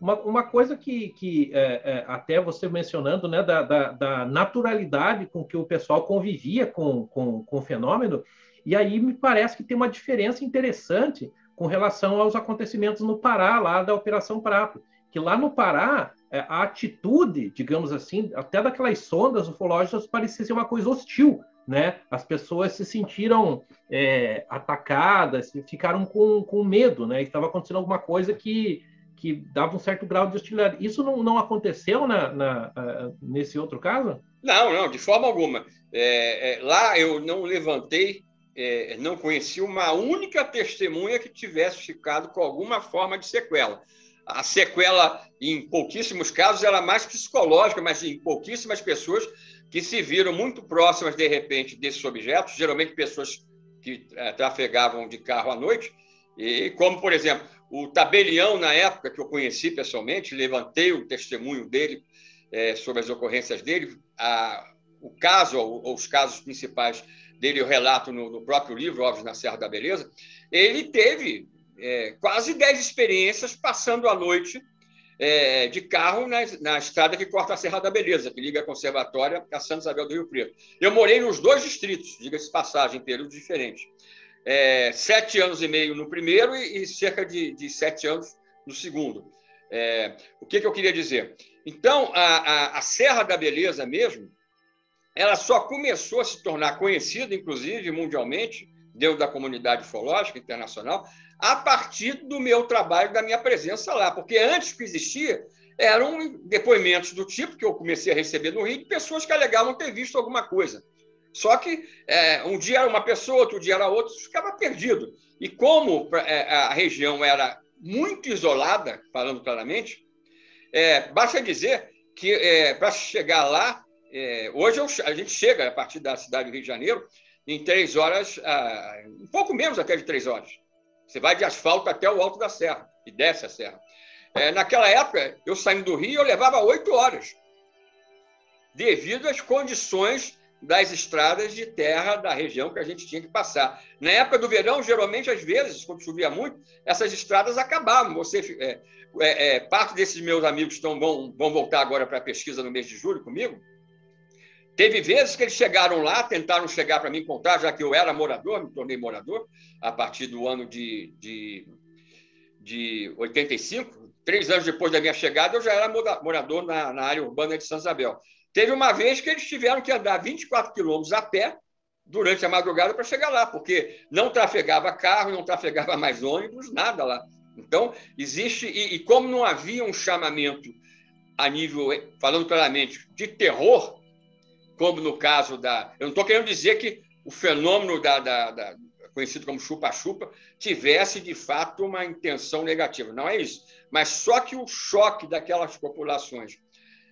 Uma, uma coisa que, que é, é, até você mencionando, né, da, da, da, naturalidade com que o pessoal convivia com, com, com o fenômeno, e aí me parece que tem uma diferença interessante com relação aos acontecimentos no Pará, lá da Operação Prato. Que lá no Pará, é, a atitude, digamos assim, até daquelas sondas ufológicas parecia ser uma coisa hostil, né? As pessoas se sentiram é, atacadas, ficaram com, com medo, né? Estava acontecendo alguma coisa que, que dava um certo grau de hostilidade. Isso não, não aconteceu na, na, nesse outro caso? Não, não, de forma alguma. É, é, lá eu não levantei é, não conheci uma única testemunha que tivesse ficado com alguma forma de sequela. A sequela, em pouquíssimos casos, era mais psicológica, mas em pouquíssimas pessoas que se viram muito próximas, de repente, desses objetos, geralmente pessoas que é, trafegavam de carro à noite, e como, por exemplo, o tabelião, na época que eu conheci pessoalmente, levantei o testemunho dele é, sobre as ocorrências dele, a, o caso, ou, os casos principais dele eu relato no, no próprio livro, Óbvio na Serra da Beleza, ele teve é, quase 10 experiências passando a noite é, de carro na, na, estrada que corta a Serra da Beleza, que liga a Conservatória a Santa Isabel do Rio Preto. Eu morei nos dois distritos, diga-se passagem, em períodos diferentes. É, sete anos e meio no primeiro e, e cerca de, de, sete anos no segundo. É, o que, que, eu queria dizer? Então, a, a, a Serra da Beleza mesmo, ela só começou a se tornar conhecida, inclusive mundialmente, dentro da comunidade ufológica internacional, a partir do meu trabalho, da minha presença lá. Porque antes que existia, eram depoimentos do tipo que eu comecei a receber no Rio, de pessoas que alegavam ter visto alguma coisa. Só que é, um dia era uma pessoa, outro dia era outra, ficava perdido. E como é, a região era muito isolada, falando claramente, é, basta dizer que é, para chegar lá é, hoje eu, a gente chega a partir da cidade do Rio de Janeiro em três horas, um pouco menos até de três horas. Você vai de asfalto até o alto da serra e desce a serra. É, naquela época, eu saindo do Rio, eu levava oito horas, devido às condições das estradas de terra da região que a gente tinha que passar. Na época do verão, geralmente, às vezes, quando chovia muito, essas estradas acabavam. Você, é, é, é parte desses meus amigos estão, vão, vão voltar agora para a pesquisa no mês de julho comigo. Teve vezes que eles chegaram lá, tentaram chegar para me encontrar, já que eu era morador, me tornei morador, a partir do ano de, de, de 85. Três anos depois da minha chegada, eu já era morador na, na área urbana de São Isabel. Teve uma vez que eles tiveram que andar 24 quilômetros a pé durante a madrugada para chegar lá, porque não trafegava carro, não trafegava mais ônibus, nada lá. Então, existe, e, e como não havia um chamamento a nível, falando claramente, de terror, como no caso da. Eu não estou querendo dizer que o fenômeno da, da, da conhecido como chupa-chupa tivesse de fato uma intenção negativa. Não é isso. Mas só que o choque daquelas populações,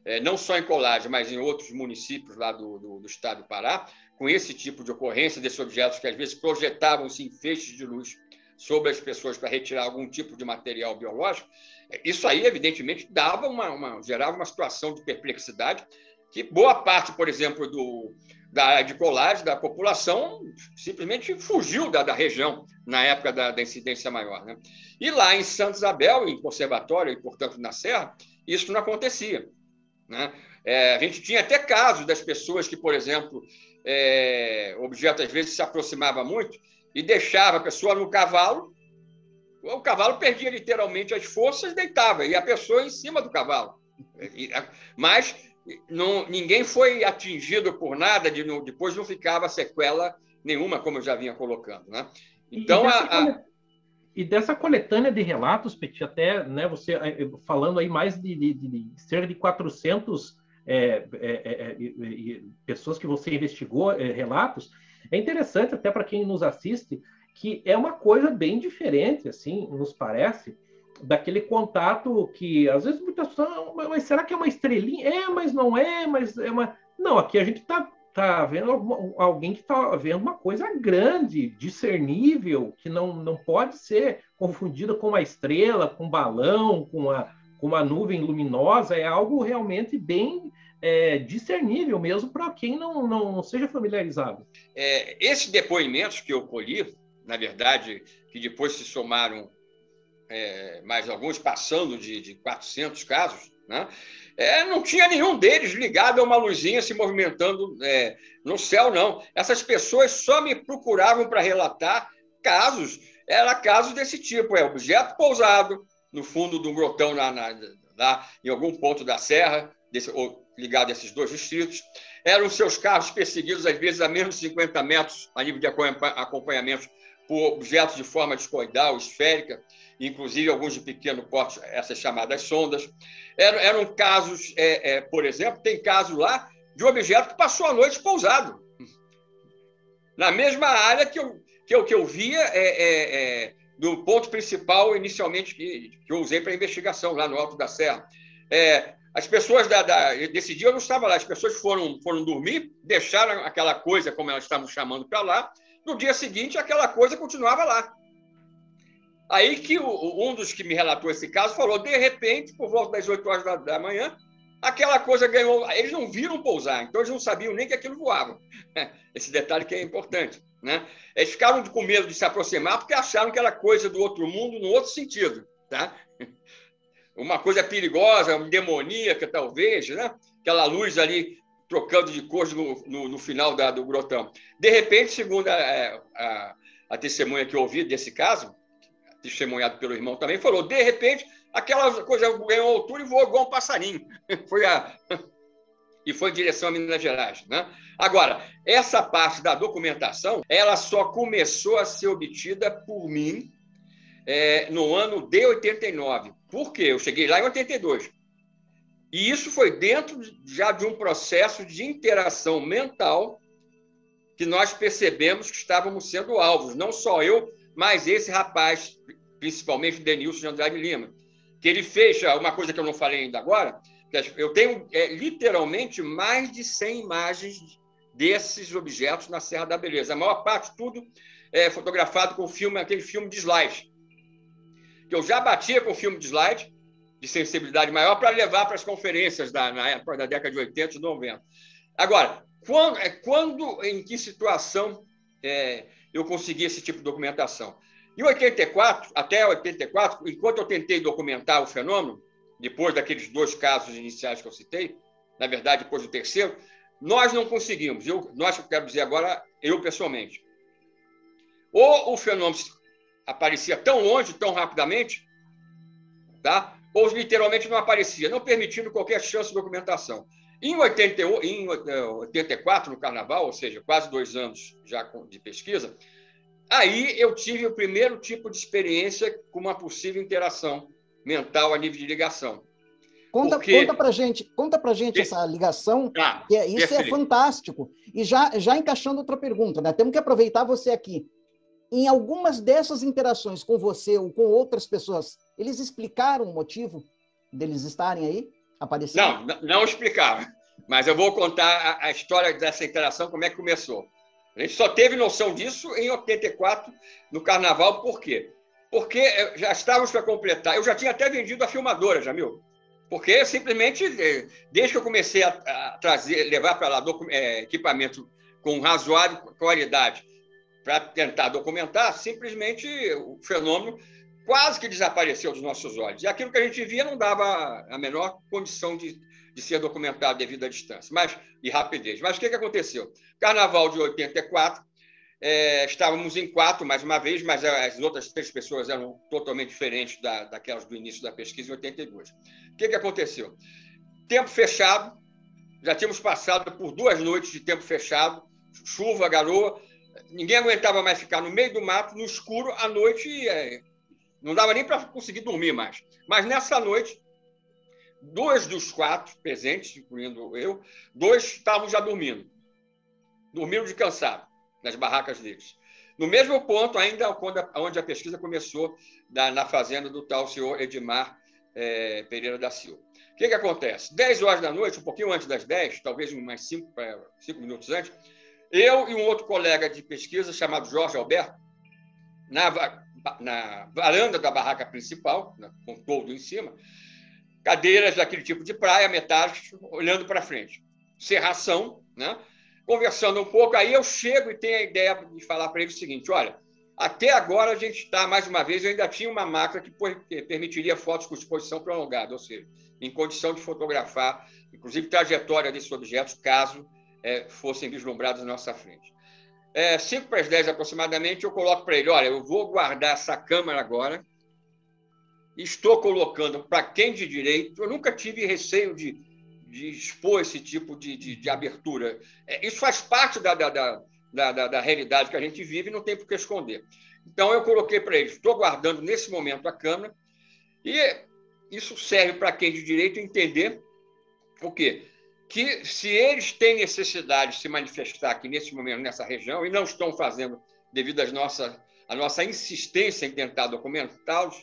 é, não só em Colagem, mas em outros municípios lá do, do, do, estado do Pará, com esse tipo de ocorrência desses objetos que às vezes projetavam-se em feixes de luz sobre as pessoas para retirar algum tipo de material biológico, é, isso aí, evidentemente, dava uma, uma gerava uma situação de perplexidade que boa parte, por exemplo, do, da área de colagem da população simplesmente fugiu da, da região na época da, da incidência maior. Né? E lá em Santa Isabel, em Conservatório, e portanto na Serra, isso não acontecia. Né? É, a gente tinha até casos das pessoas que, por exemplo, é, objeto às vezes se aproximava muito e deixava a pessoa no cavalo, o cavalo perdia literalmente as forças, deitava, e a pessoa em cima do cavalo. Mas não, ninguém foi atingido por nada, de, depois não ficava sequela nenhuma, como eu já vinha colocando. Né? Então, e, dessa, a, e dessa coletânea de relatos, Petit, até né, você eh, eh, falando aí mais de, de, de cerca de 400 é, é, é, pessoas que você investigou, relatos, é interessante até para quem nos assiste que é uma coisa bem diferente, assim, nos parece, daquele contato que às vezes muitas pessoas, mas será que é uma estrelinha? É, mas não é, mas é uma. Não, aqui a gente está tá vendo alguém que está vendo uma coisa grande, discernível, que não, não pode ser confundida com uma estrela, com um balão, com uma, com uma nuvem luminosa, é algo realmente bem é, discernível mesmo para quem não, não, não, seja familiarizado. É, esses depoimentos que eu colhi, na verdade, que depois se somaram é, alguns, passando de, de 400 casos, né? É, não tinha nenhum deles ligado a uma luzinha se movimentando é, no céu, não. Essas pessoas só me procuravam para relatar casos, era casos desse tipo, é objeto pousado no fundo de um grotão na, na, em algum ponto da serra, desse, ligado a esses dois distritos. Eram seus carros perseguidos, às vezes, a menos de 50 metros, a nível de acompanhamento, por objetos de forma discoidal, esférica inclusive alguns de pequeno porte, essas chamadas sondas. Eram, eram casos, é, é, por exemplo, tem caso lá de um objeto que passou a noite pousado, na mesma área que eu, que eu, que eu via é, é, é do ponto principal, inicialmente, que, que eu usei para investigação, lá no Alto da Serra. É, as pessoas da, da, desse dia eu não estava lá, as pessoas foram, foram dormir, deixaram aquela coisa, como elas estavam chamando para lá. No dia seguinte, aquela coisa continuava lá. Aí que o, um dos que me relatou esse caso falou, de repente, por volta das 8 horas da, da manhã, aquela coisa ganhou. Eles não viram pousar, então eles não sabiam nem que aquilo voava. [laughs] Esse detalhe que é importante. Né? Eles ficaram com medo de se aproximar porque acharam que era coisa do outro mundo, no outro sentido. Tá? [laughs] Uma coisa perigosa, demoníaca, talvez, né? aquela luz ali trocando de cor no, no, no final da, do grotão. De repente, segundo a, a, a testemunha que eu ouvi desse caso, testemunhado pelo irmão também, falou: de repente, aquela coisa ganhou altura e voou igual um passarinho. [laughs] foi a. [laughs] E foi em direção a Minas Gerais. Né? Agora, essa parte da documentação, ela só começou a ser obtida por mim é, no ano de 89. Por quê? Eu cheguei lá em 82. E isso foi dentro já de um processo de interação mental que nós percebemos que estávamos sendo alvos, não só eu, mas esse rapaz, principalmente Denilson de Andrade Lima, que ele fez uma coisa que eu não falei ainda agora, eu tenho é, literalmente mais de 100 imagens desses objetos na Serra da Beleza. A maior parte, tudo é fotografado com filme, aquele filme de slide. Que eu já batia com filme de slide, de sensibilidade maior, para levar para as conferências da, na época da década de 80 e 90. Agora, quando, é, quando em que situação é, eu consegui esse tipo de documentação. Em 84, até 84, enquanto eu tentei documentar o fenômeno, depois daqueles dois casos iniciais que eu citei, na verdade, depois do terceiro, nós não conseguimos. Eu, nós, eu quero dizer agora, eu pessoalmente. Ou o fenômeno aparecia tão longe, tão rapidamente, tá? ou literalmente não aparecia, não permitindo qualquer chance de documentação. Em, 80, em 84, no Carnaval, ou seja, quase dois anos já de pesquisa, aí eu tive o primeiro tipo de experiência com uma possível interação mental a nível de ligação. Conta, Porque... conta pra gente, conta pra gente essa ligação, ah, que é, isso é perfeito. é fantástico. E já, já encaixando outra pergunta, né? Temos que aproveitar você aqui. Em algumas dessas interações com você ou com outras pessoas, eles explicaram o motivo deles estarem aí? Apareceu? Não, não explicava. Mas eu vou contar a, a, história dessa interação, como é que começou. A gente só teve noção disso em 84, no Carnaval, por quê? Porque eh, já estávamos para completar. Eu já tinha até vendido a filmadora, Jamil. Porque simplesmente, eh, desde que eu comecei a, a trazer, levar para lá é, equipamento com razoável qualidade para tentar documentar, simplesmente o fenômeno quase que desapareceu dos nossos olhos. E aquilo que a gente via não dava a menor condição de, de ser documentado devido à distância mas, e rapidez. Mas o que, que aconteceu? Carnaval de 84, é, estávamos em quatro, mais uma vez, mas as outras três pessoas eram totalmente diferentes da, daquelas do início da pesquisa em 82. O que, que aconteceu? Tempo fechado, já tínhamos passado por duas noites de tempo fechado, chuva, garoa, ninguém aguentava mais ficar no meio do mato, no escuro, à noite, é, não dava nem para conseguir dormir mais. Mas nessa noite, dois dos quatro presentes, incluindo eu, dois estavam já dormindo. Dormiram de cansado nas barracas deles. no mesmo ponto, ainda onde a pesquisa começou, na fazenda do tal senhor Edmar é, Pereira da Silva. O que, que acontece? 10 horas da noite, um pouquinho antes das 10, talvez mais 5, 5 minutos antes, eu e um outro colega de pesquisa chamado Jorge Alberto, na, na varanda da barraca principal, com todo em cima, cadeiras daquele tipo de praia, metade olhando para frente. Serração, né? conversando um pouco, aí eu chego e tenho a ideia de falar para ele o seguinte: olha, até agora a gente está, mais uma vez, eu ainda tinha uma máquina que permitiria fotos com exposição prolongada, ou seja, em condição de fotografar, inclusive, trajetória desses objetos, caso é, fossem vislumbrados na nossa frente. É, 5 para as 10 aproximadamente, eu coloco para ele: olha, eu vou guardar essa câmera agora, estou colocando para quem de direito, eu nunca tive receio de, de expor esse tipo de, de, de abertura. É, isso faz parte da, da, da da, da, da realidade que a gente vive e não tem por que esconder. Então, eu coloquei para eles: estou guardando nesse momento a câmera, e isso serve para quem de direito entender o quê? Que se eles têm necessidade de se manifestar aqui nesse momento, nessa região, e não estão fazendo devido às nossa, à nossa insistência em tentar documentá-los,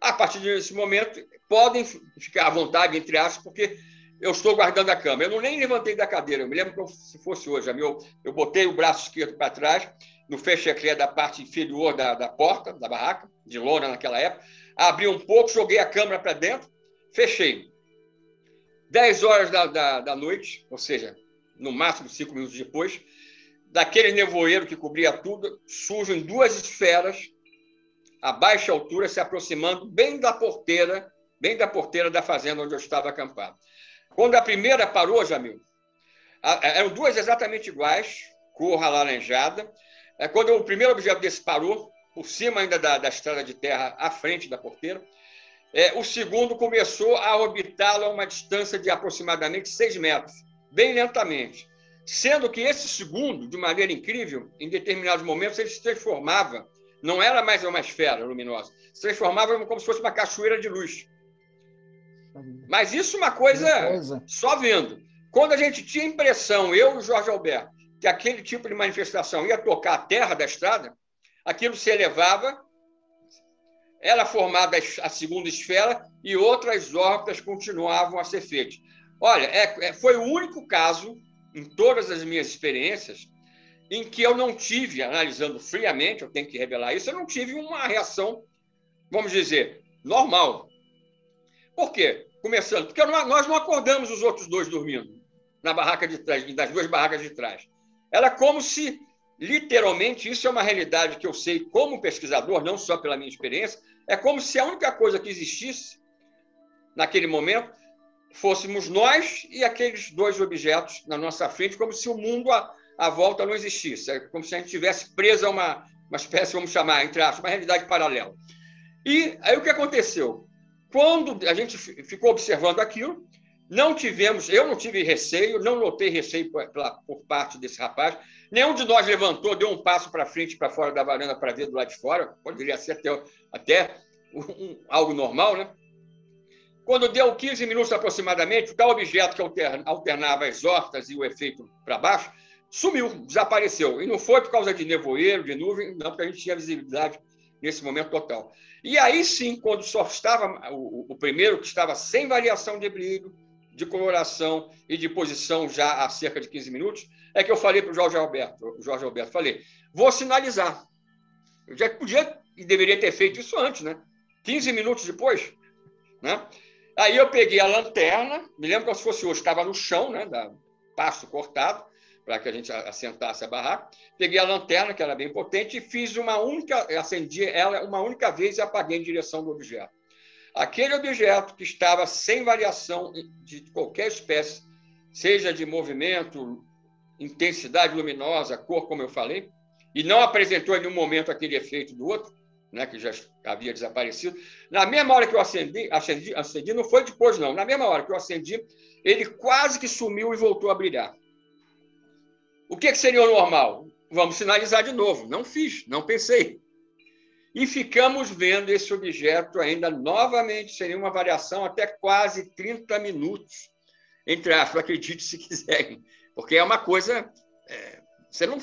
a partir desse momento podem ficar à vontade, entre aspas, porque eu estou guardando a cama. Eu não nem levantei da cadeira, eu me lembro como se fosse hoje. Eu, eu botei o braço esquerdo para trás, no fecheclé da parte inferior da, da porta, da barraca, de lona naquela época, abri um pouco, joguei a câmera para dentro, fechei. Dez horas da, da, da noite, ou seja, no máximo cinco minutos depois, daquele nevoeiro que cobria tudo, surgem duas esferas a baixa altura se aproximando bem da porteira, bem da porteira da fazenda onde eu estava acampado. Quando a primeira parou, Jamil, eram duas exatamente iguais, cor alaranjada. É, quando o primeiro objeto desse parou, por cima ainda da, da estrada de terra, à frente da porteira, é, o segundo começou a orbitá-lo a uma distância de aproximadamente 6 metros, bem lentamente. Sendo que esse segundo, de maneira incrível, em determinados momentos, ele se transformava, não era mais uma esfera luminosa, se transformava como se fosse uma cachoeira de luz. Mas isso é uma coisa, coisa, só vendo. Quando a gente tinha impressão, eu e o Jorge Alberto, que aquele tipo de manifestação ia tocar a terra da estrada, aquilo se elevava, era formada a segunda esfera e outras órbitas continuavam a ser feitas. Olha, é, é, foi o único caso, em todas as minhas experiências, em que eu não tive, analisando friamente, eu tenho que revelar isso, eu não tive uma reação, vamos dizer, normal. Por quê? Começando, porque nós não acordamos os outros dois dormindo na barraca de trás, das duas barracas de trás. Era como se, literalmente, isso é uma realidade que eu sei como pesquisador, não só pela minha experiência, é como se a única coisa que existisse naquele momento fôssemos nós e aqueles dois objetos na nossa frente, como se o mundo à, à volta não existisse. É como se a gente tivesse preso a uma, uma espécie, vamos chamar, entre aspas, uma realidade paralela. E aí o que aconteceu? Quando a gente ficou observando aquilo, não tivemos, eu não tive receio, não notei receio por, por parte desse rapaz. Nenhum de nós levantou, deu um passo para frente, para fora da varanda para ver do lado de fora. Poderia ser até, até um, algo normal, né? Quando deu 15 minutos aproximadamente, o tal objeto que alternava as hortas e o efeito para baixo sumiu, desapareceu. E não foi por causa de nevoeiro, de nuvem, não, porque a gente tinha visibilidade nesse momento total. E aí sim, quando só estava o, o primeiro, que estava sem variação de brilho, de coloração e de posição já há cerca de 15 minutos, é que eu falei para o Jorge Alberto, o Jorge Alberto, falei, vou sinalizar. Eu já podia e deveria ter feito isso antes, né? 15 minutos depois, né? Aí eu peguei a lanterna, me lembro como se fosse hoje, estava no chão, né, da pasto cortado, para que a gente assentasse a barraca. Peguei a lanterna, que era bem potente, e fiz uma única, acendi ela uma única vez e apaguei em direção do objeto. Aquele objeto que estava sem variação de qualquer espécie, seja de movimento, intensidade luminosa, cor, como eu falei, e não apresentou em nenhum momento aquele efeito do outro, né, que já havia desaparecido. Na mesma hora que eu acendi, acendi, acendi, não foi depois, não. Na mesma hora que eu acendi, ele quase que sumiu e voltou a brilhar. O que, que seria o normal? Vamos sinalizar de novo. Não fiz, não pensei. E ficamos vendo esse objeto ainda novamente, seria uma variação até quase 30 minutos, entre aspas, acredite se quiserem, porque é uma coisa é, Você não,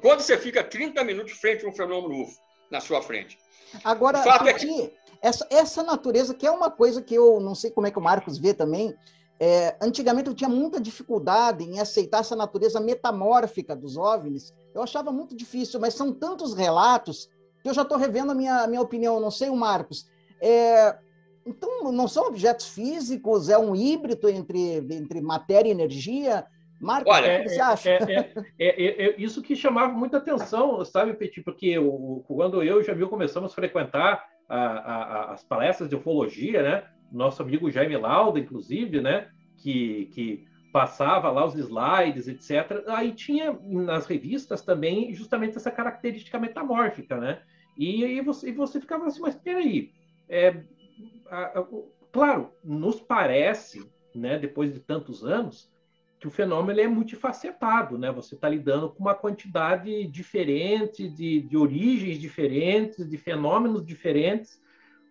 quando você fica 30 minutos frente a um fenômeno UFO na sua frente. Agora, fato é que... essa, essa natureza, que é uma coisa que eu não sei como é que o Marcos vê também, é, antigamente eu tinha muita dificuldade em aceitar essa natureza metamórfica dos OVNIs. Eu achava muito difícil, mas são tantos relatos que eu já estou revendo a minha, a minha opinião. Não sei o Marcos. É, então, não são objetos físicos, é um híbrido entre, entre matéria e energia. Marcos, Olha, o que você acha? É, é, é, isso que chamava muita atenção, sabe, Petit? Porque o, quando eu e o Jamil começamos a frequentar a, a, as palestras de ufologia, né? nosso amigo Jaime Lauda, inclusive, né, que, que passava lá os slides, etc. Aí tinha nas revistas também justamente essa característica metamórfica, né? E, e, você, você ficava assim, mas peraí, é, a, a, claro, nos parece, né, depois de tantos anos, que o fenômeno é multifacetado, né? Você está lidando com uma quantidade diferente de, de origens diferentes, de fenômenos diferentes,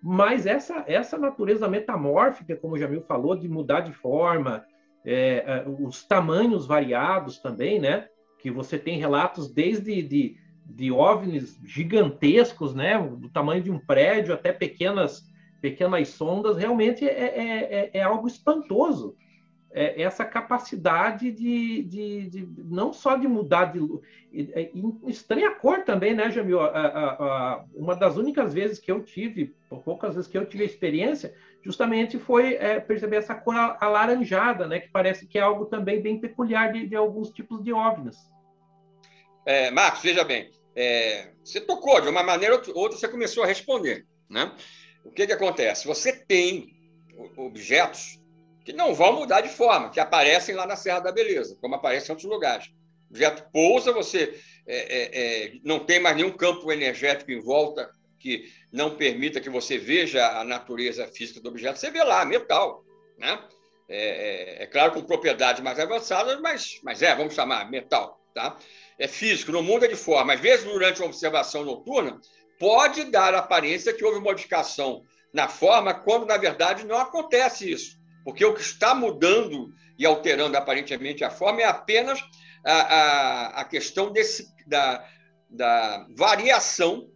mas essa, essa natureza metamórfica, como o Jamil falou, de mudar de forma, é, é, os tamanhos variados também, né? Que você tem relatos desde de, de OVNIs gigantescos, né? Do tamanho de um prédio até pequenas, pequenas sondas, realmente é, é, é, é algo espantoso é, essa capacidade de, de, de, não só de mudar de estranha cor também, né, Jamil? A, a, a, uma das únicas vezes que eu tive, poucas vezes que eu tive a experiência, justamente foi é, perceber essa cor alaranjada, né, que parece que é algo também bem peculiar de, de alguns tipos de OVNIs. É, Marcos, veja bem, é, você tocou de uma maneira ou outra, você começou a responder, né? O que que acontece? Você tem objetos que não vão mudar de forma, que aparecem lá na Serra da Beleza, como aparecem em outros lugares. O objeto pousa, você é, é, é, não tem mais nenhum campo energético em volta que não permita que você veja a natureza física do objeto, você vê lá, metal. Né? É, é, é claro, com propriedades mais avançadas, mas, mas é, vamos chamar, metal. Tá? É físico, não muda de forma. Às vezes, durante uma observação noturna, pode dar a aparência que houve modificação na forma, quando, na verdade, não acontece isso. Porque o que está mudando e alterando aparentemente a forma é apenas a, a, a questão desse, da, da variação,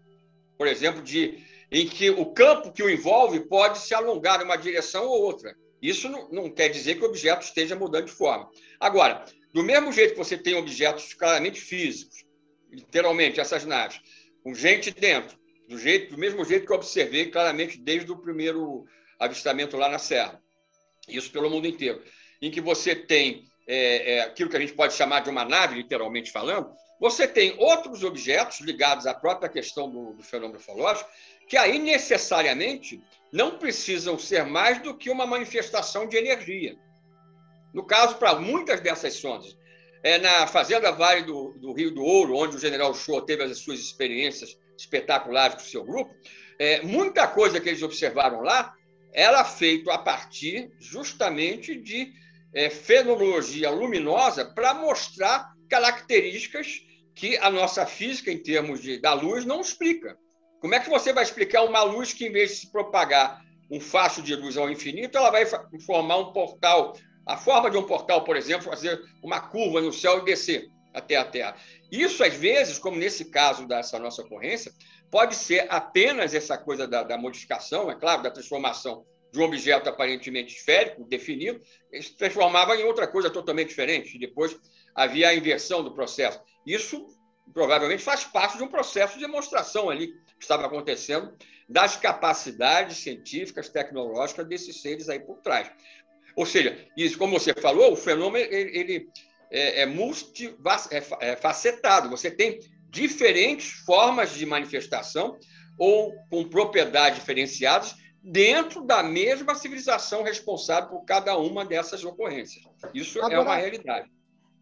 por exemplo, de, em que o campo que o envolve pode se alongar em uma direção ou outra. Isso não, não quer dizer que o objeto esteja mudando de forma. Agora, do mesmo jeito que você tem objetos claramente físicos, literalmente essas naves, com gente dentro, do, jeito, do mesmo jeito que eu observei claramente desde o primeiro avistamento lá na Serra isso pelo mundo inteiro, em que você tem é, é, aquilo que a gente pode chamar de uma nave, literalmente falando, você tem outros objetos ligados à própria questão do, do fenômeno ufológico, que aí necessariamente não precisam ser mais do que uma manifestação de energia. No caso, para muitas dessas sondas, é na Fazenda Vale do, do, Rio do Ouro, onde o general Show teve as suas experiências espetaculares com o seu grupo, é, muita coisa que eles observaram lá era feito a partir justamente de é, fenomenologia luminosa para mostrar características que a nossa física, em termos de, da luz, não explica. Como é que você vai explicar uma luz que, em vez de se propagar um facho de luz ao infinito, ela vai formar um portal, a forma de um portal, por exemplo, fazer uma curva no céu e descer até a Terra. Isso, às vezes, como nesse caso dessa nossa ocorrência, pode ser apenas essa coisa da, da modificação, é claro, da transformação de um objeto aparentemente esférico, definido, se transformava em outra coisa totalmente diferente. Depois havia a inversão do processo. Isso provavelmente faz parte de um processo de demonstração ali que estava acontecendo das capacidades científicas, tecnológicas desses seres aí por trás. Ou seja, isso, como você falou, o fenômeno ele, ele é, é multifacetado. É, é você tem diferentes formas de manifestação ou com propriedades diferenciadas dentro da mesma civilização responsável por cada uma dessas ocorrências. Isso Agora, é uma realidade.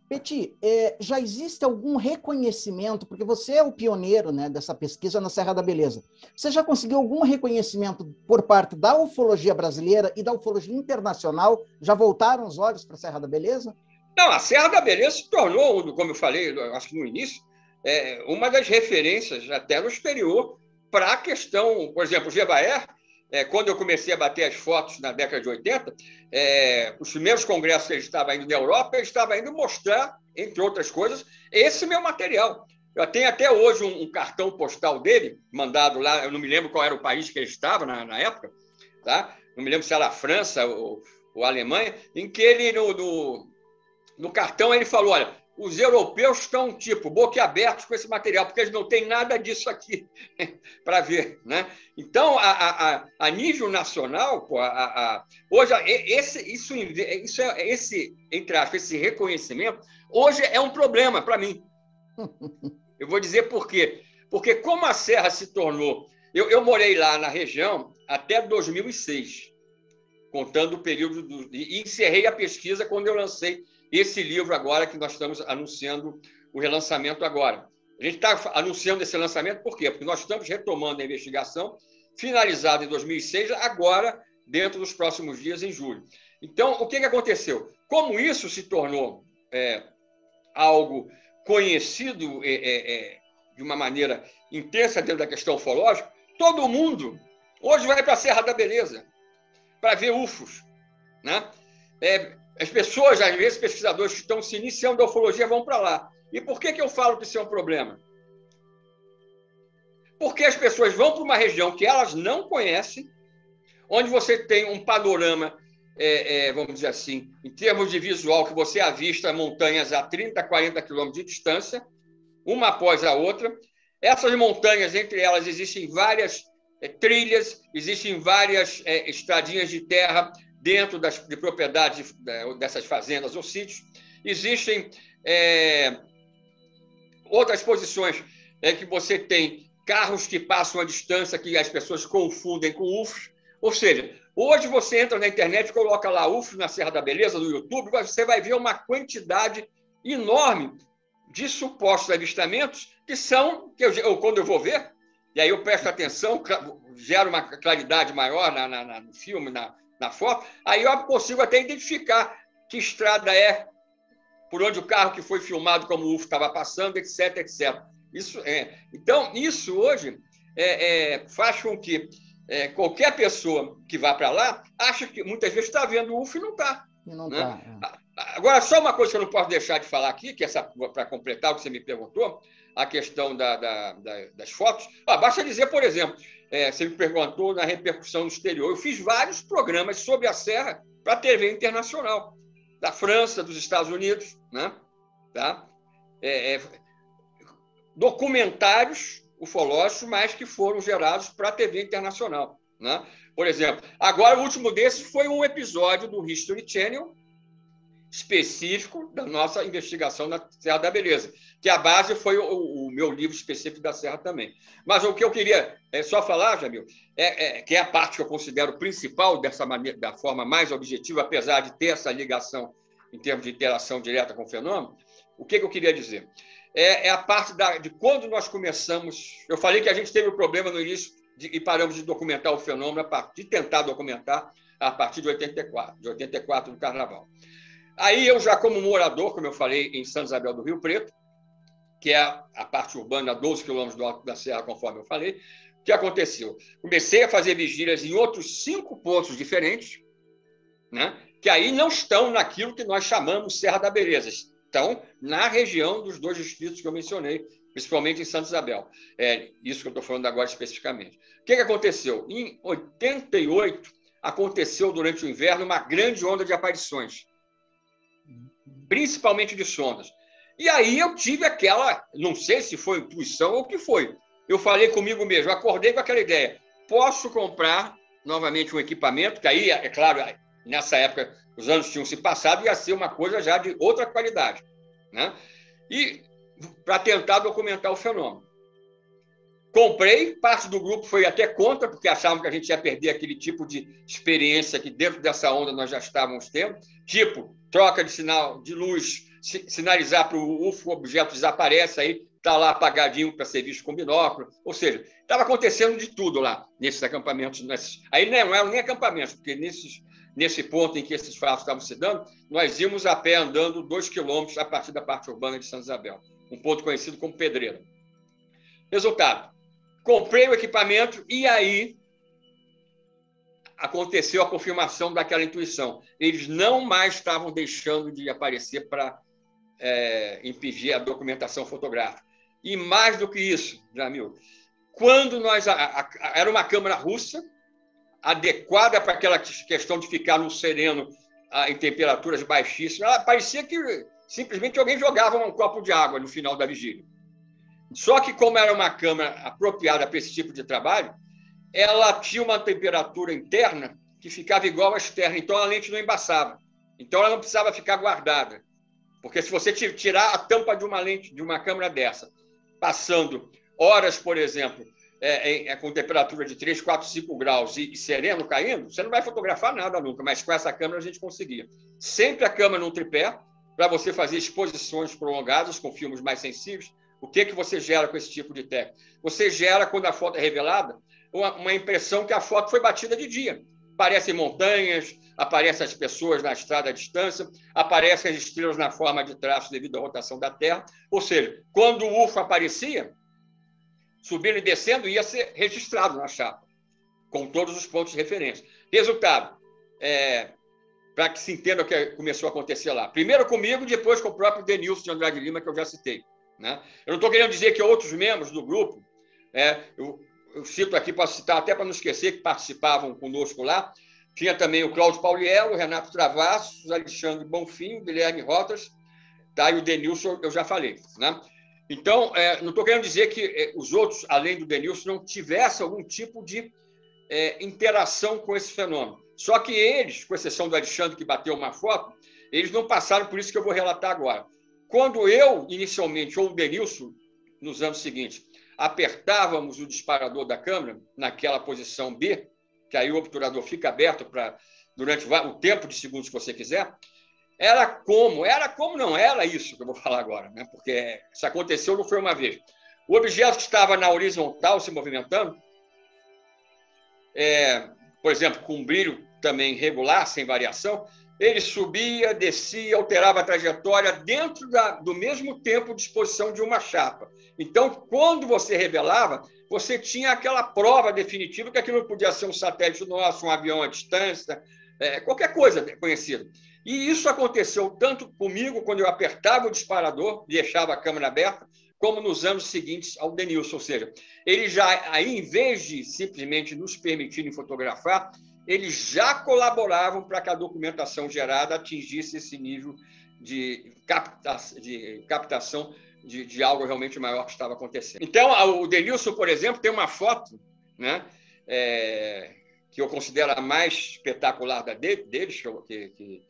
Peti, é, já existe algum reconhecimento, porque você é o pioneiro né, dessa pesquisa na Serra da Beleza. Você já conseguiu algum reconhecimento por parte da ufologia brasileira e da ufologia internacional? Já voltaram os olhos para a Serra da Beleza? Não, a Serra da Beleza se tornou, como eu falei, acho que no início, é, uma das referências até no exterior para a questão, por exemplo, o Gevaer, é, quando eu comecei a bater as fotos na década de 80, é, os primeiros congressos que ele estava indo na Europa, ele estava indo mostrar, entre outras coisas, esse meu material. Eu tenho até hoje um, um, cartão postal dele, mandado lá, eu não me lembro qual era o país que ele estava na, na época, tá? não me lembro se era a França ou, ou a Alemanha, em que ele, no, no, no cartão, ele falou, olha, os europeus estão, tipo, boquiabertos com esse material, porque eles não têm nada disso aqui [laughs] para ver. Né? Então, a, a, a nível nacional, pô, a, a, hoje, esse, isso, isso é, esse, entre aspas, esse reconhecimento, hoje é um problema para mim. [laughs] Eu vou dizer por quê. Porque como a Serra se tornou... Eu, eu morei lá na região até 2006, contando o período... Do, e encerrei a pesquisa quando eu lancei esse livro agora que nós estamos anunciando o relançamento agora. A gente está anunciando esse lançamento por quê? Porque nós estamos retomando a investigação, finalizada em 2006, agora, dentro dos próximos dias, em julho. Então, o que, que aconteceu? Como isso se tornou é, algo conhecido é, é, é de uma maneira intensa dentro da questão ufológica, todo mundo hoje vai para a Serra da Beleza para ver UFOs. Né? As pessoas, às vezes, pesquisadores que estão se iniciando da ufologia vão para lá. E por que, que eu falo que isso é um problema? Porque as pessoas vão para uma região que elas não conhecem, onde você tem um panorama, é, é, vamos dizer assim, em termos de visual, que você avista montanhas a 30, 40 quilômetros de distância, uma após a outra. Essas montanhas, entre elas, existem várias é, trilhas, existem várias é, estradinhas de terra, dentro das, de propriedades dessas fazendas ou sítios. Existem é, outras posições é, que você tem carros que passam a distância que as pessoas confundem com UFOs. Ou seja, hoje você entra na internet, coloca lá UFOs na Serra da Beleza, no YouTube, você vai ver uma quantidade enorme de supostos avistamentos que são, que eu, quando eu vou ver, e aí eu presto atenção, [laughs] gera uma claridade maior na, na, no filme, na, na foto, aí eu consigo até identificar que estrada é, por onde o carro que foi filmado como UFO estava passando, etc, etc. Isso é. Então, isso hoje é, é, faz com que é, qualquer pessoa que vá para lá acha que muitas vezes está vendo o UFO e não está. Não né? tá, é. Agora, só uma coisa que eu não posso deixar de falar aqui, que essa para completar o que você me perguntou, a questão da, da, da, das fotos. Ah, basta dizer, por exemplo, é, você me perguntou na repercussão no exterior. Eu fiz vários programas sobre a Serra para a TV internacional, da França, dos Estados Unidos, né? tá? É, é, documentários ufológicos, mas que foram gerados para a TV internacional. Né? Por exemplo, agora o último desses foi um episódio do History Channel específico da nossa investigação na Serra da Beleza, que a base foi o, o, meu livro específico da Serra também. Mas o que eu queria é, só falar, Jamil, é, é, que é a parte que eu considero principal dessa maneira, da forma mais objetiva, apesar de ter essa ligação em termos de interação direta com o fenômeno, o que, que eu queria dizer? É, é a parte da, de quando nós começamos. Eu falei que a gente teve um problema no início de, e paramos de documentar o fenômeno, a partir, de tentar documentar a partir de 84, de 84 do Carnaval. Aí eu já como morador, como eu falei, em Santa Isabel do Rio Preto, que é a parte urbana, a 12 quilômetros da Serra, conforme eu falei, o que aconteceu? Comecei a fazer vigílias em outros cinco pontos diferentes, né? que aí não estão naquilo que nós chamamos Serra da Beleza, estão na região dos dois distritos que eu mencionei, principalmente em Santa Isabel. É isso que eu estou falando agora especificamente. O que, que aconteceu? Em 88, aconteceu durante o inverno uma grande onda de aparições principalmente de sondas. E aí eu tive aquela, não sei se foi intuição ou o que foi. Eu falei comigo mesmo, acordei com aquela ideia. Posso comprar novamente um equipamento, que aí, é claro, nessa época os anos tinham se passado, ia ser uma coisa já de outra qualidade. Né? E para tentar documentar o fenômeno. Comprei, parte do grupo foi até contra, porque achavam que a gente ia perder aquele tipo de experiência que dentro dessa onda nós já estávamos tendo, tipo troca de sinal de luz, sinalizar para o UFO, o objeto desaparece, aí está lá apagadinho para ser visto com binóculo. Ou seja, estava acontecendo de tudo lá, nesses acampamentos. Nesses... Aí não eram nem acampamentos, porque nesses, nesse ponto em que esses fatos estavam se dando, nós íamos a pé andando dois quilômetros a partir da parte urbana de Santa Isabel, um ponto conhecido como Pedreira. Resultado, comprei o equipamento e aí aconteceu a confirmação daquela intuição. Eles não mais estavam deixando de aparecer para é, impedir a documentação fotográfica. E mais do que isso, Jamil, quando nós. A, a, era uma câmera russa, adequada para aquela questão de ficar no sereno a, em temperaturas baixíssimas. Ela parecia que simplesmente alguém jogava um copo de água no final da vigília. Só que, como era uma câmera apropriada para esse tipo de trabalho, ela tinha uma temperatura interna que ficava igual à externa, então a lente não embaçava. Então ela não precisava ficar guardada. Porque se você tirar a tampa de uma lente, de uma câmera dessa, passando horas, por exemplo, é, é, com temperatura de 3, 4, 5 graus e, e, sereno caindo, você não vai fotografar nada nunca, mas com essa câmera a gente conseguia. Sempre a câmera num tripé, para você fazer exposições prolongadas com filmes mais sensíveis. O que, que você gera com esse tipo de técnica? Você gera, quando a foto é revelada, uma, uma impressão que a foto foi batida de dia. Aparecem montanhas, aparecem as pessoas na estrada à distância, aparecem as estrelas na forma de traço devido à rotação da Terra. Ou seja, quando o UFO aparecia, subindo e descendo, ia ser registrado na chapa, com todos os pontos de referência. Resultado, é, para que se entenda o que começou a acontecer lá. Primeiro comigo, depois com o próprio Denilson de Andrade Lima, que eu já citei. Né? Eu não estou querendo dizer que outros membros do grupo, é, eu, eu cito aqui, posso citar até para não esquecer que participavam conosco lá, tinha também o Cláudio Pauliello, o Renato Travassos, Alexandre Bonfim, o Guilherme Rotas, tá? e o Denilson eu já falei. Né? Então, é, não estou querendo dizer que é, os outros, além do Denilson, não tivessem algum tipo de é, interação com esse fenômeno. Só que eles, com exceção do Alexandre, que bateu uma foto, eles não passaram por isso que eu vou relatar agora. Quando eu, inicialmente, ou o Denilson, nos anos seguintes, apertávamos o disparador da câmera naquela posição B, que aí o obturador fica aberto para durante o tempo de segundos que você quiser, era como, era como não era isso que eu vou falar agora, né? porque isso aconteceu não foi uma vez. O objeto que estava na horizontal se movimentando, é, por exemplo, com um brilho também regular, sem variação, ele subia, descia, alterava a trajetória dentro da, do mesmo tempo de exposição de uma chapa. Então, quando você revelava, você tinha aquela prova definitiva que aquilo podia ser um satélite nosso, um avião à distância, é, qualquer coisa conhecida. E isso aconteceu tanto comigo, quando eu apertava o disparador, deixava a câmera aberta, como nos anos seguintes ao Denilson. Ou seja, ele já, aí, em vez de simplesmente nos permitirem fotografar, eles já colaboravam para que a documentação gerada atingisse esse nível de, capta, de captação de, de, algo realmente maior que estava acontecendo. Então, o Denilson, por exemplo, tem uma foto né, é, que eu considero a mais espetacular da deles, que, que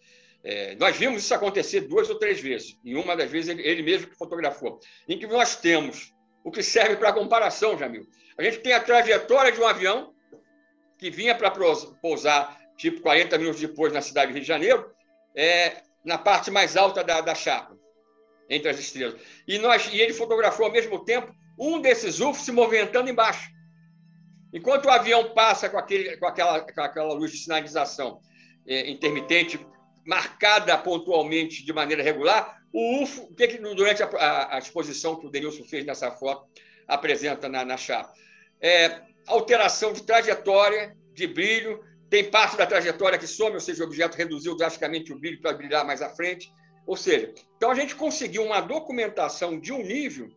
é, nós vimos isso acontecer duas ou três vezes, e uma das vezes ele, ele mesmo que fotografou, em que nós temos o que serve para comparação, Jamil. A gente tem a trajetória de um avião que vinha para pousar, tipo, 40 minutos depois na cidade do Rio de Janeiro, é, na parte mais alta da, da chapa, entre as estrelas. E, nós, e ele fotografou ao mesmo tempo um desses UFOs se movimentando embaixo. Enquanto o avião passa com, aquele, com, aquela, com aquela luz de sinalização é, intermitente, marcada pontualmente de maneira regular, o UFO, o que, que durante a, a, a, exposição que o Denilson fez nessa foto, apresenta na, na chapa? É, alteração de trajetória, de brilho, tem parte da trajetória que some, ou seja, o objeto reduziu drasticamente o brilho para brilhar mais à frente. Ou seja, então a gente conseguiu uma documentação de um nível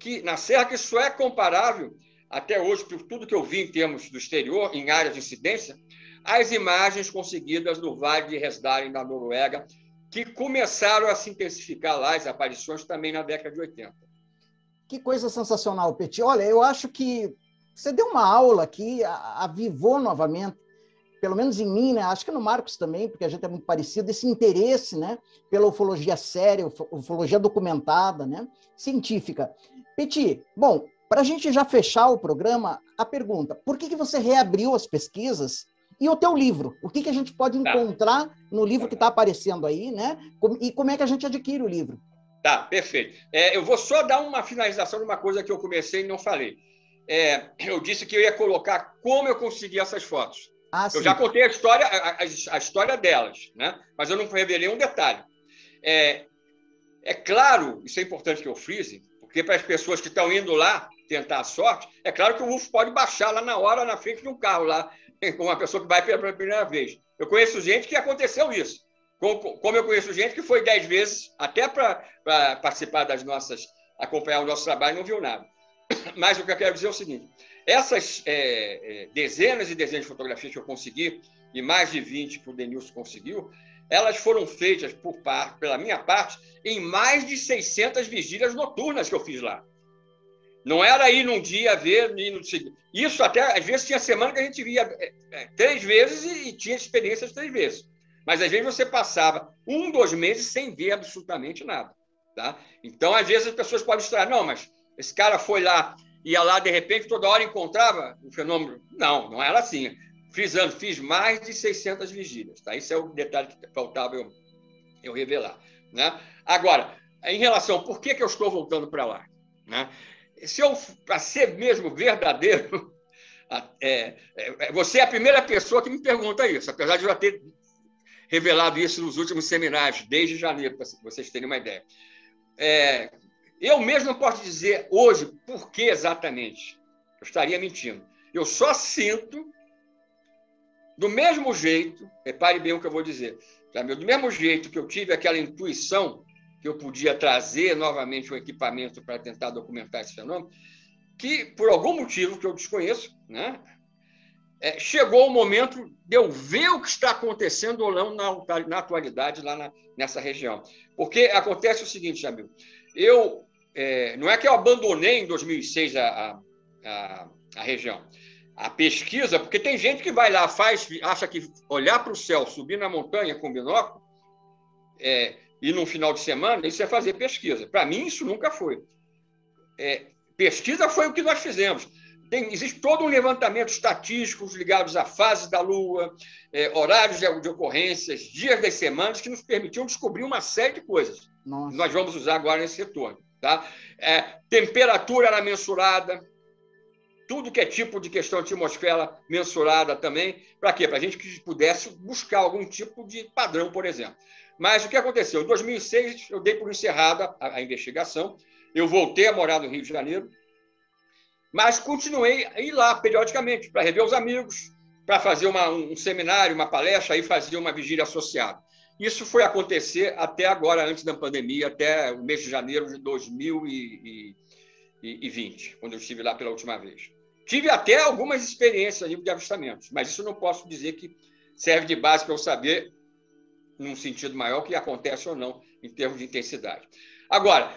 que, na Serra, que isso é comparável, até hoje, por tudo que eu vi em termos do exterior, em áreas de incidência, às imagens conseguidas no Vale de Resdalen, na Noruega, que começaram a se intensificar lá as aparições também na década de 80. Que coisa sensacional, Petit. Olha, eu acho que você deu uma aula aqui, avivou novamente, pelo menos em mim, né? acho que no Marcos também, porque a gente é muito parecido, esse interesse né? pela ufologia séria, ufologia documentada, né? científica. Petit, bom, para a gente já fechar o programa, a pergunta, por que, que você reabriu as pesquisas e o teu livro? O que, que a gente pode tá. encontrar no livro que está aparecendo aí, né? E como é que a gente adquire o livro? Tá, perfeito. É, eu vou só dar uma finalização de uma coisa que eu comecei e não falei é, eu disse que eu ia colocar como eu consegui essas fotos. Ah, eu já contei a história, a, a, história delas, né? mas eu não revelei um detalhe. É, é claro, isso é importante que eu frise, porque para as pessoas que estão indo lá tentar a sorte, é claro que o UFO pode baixar lá na hora, na frente de um carro lá, [laughs] com uma pessoa que vai pela primeira vez. Eu conheço gente que aconteceu isso. Como eu conheço gente que foi dez vezes, até para participar das nossas, acompanhar o nosso trabalho, não viu nada. [coughs] Mas o que eu quero dizer é o seguinte: essas é, é, dezenas e dezenas de fotografias que eu consegui, e mais de 20 que o Denilson conseguiu, elas foram feitas por parte, pela minha parte em mais de 600 vigílias noturnas que eu fiz lá. Não era ir num dia ver, ir no seguinte. Isso até, às vezes, tinha semana que a gente via é, é, três vezes e, e tinha experiências três vezes. Mas, às vezes, você passava um, dois meses sem ver absolutamente nada. Tá? Então, às vezes, as pessoas podem estranhar, não, mas esse cara foi lá, ia lá, de repente, toda hora encontrava o fenômeno. Não, não era assim. Frisando, fiz mais de 600 vigílias. Tá? Isso é o detalhe que faltava eu, eu revelar. Né? Agora, em relação por que, que eu estou voltando para lá? Né? Se eu, para ser mesmo verdadeiro, [laughs] é, é, você é a primeira pessoa que me pergunta isso, apesar de eu já ter revelado isso nos últimos seminários, desde janeiro, para vocês terem uma ideia. É, eu mesmo não posso dizer hoje por que exatamente. Eu estaria mentindo. Eu só sinto, do mesmo jeito, repare bem o que eu vou dizer, do mesmo jeito que eu tive aquela intuição que eu podia trazer novamente um equipamento para tentar documentar esse fenômeno, que, por algum motivo que eu desconheço, né, é, chegou o momento de eu ver o que está acontecendo ou não na, na atualidade lá na, nessa região. Porque acontece o seguinte, amigo, eu é, não é que eu abandonei em 2006 a, a, a, região, a pesquisa, porque tem gente que vai lá, faz, acha que olhar para o céu, subir na montanha com binóculo, é, e num final de semana, isso é fazer pesquisa. Para mim, isso nunca foi. É, pesquisa foi o que nós fizemos tem, existe todo um levantamento estatístico ligados a fases da Lua, é, horários de, de, ocorrências, dias das semanas, que nos permitiam descobrir uma série de coisas. Nossa. Nós vamos usar agora nesse retorno. Tá? É, temperatura era mensurada, tudo que é tipo de questão de atmosfera mensurada também. Para quê? Para a gente que pudesse buscar algum tipo de padrão, por exemplo. Mas o que aconteceu? Em 2006, eu dei por encerrada a, a investigação, eu voltei a morar no Rio de Janeiro, mas continuei a ir lá periodicamente para rever os amigos, para fazer uma, um seminário, uma palestra, aí fazia uma vigília associada. Isso foi acontecer até agora, antes da pandemia, até o mês de janeiro de 2020, quando eu estive lá pela última vez. Tive até algumas experiências a nível de avistamentos, mas isso não posso dizer que serve de base para eu saber, num sentido maior, o que acontece ou não em termos de intensidade. Agora,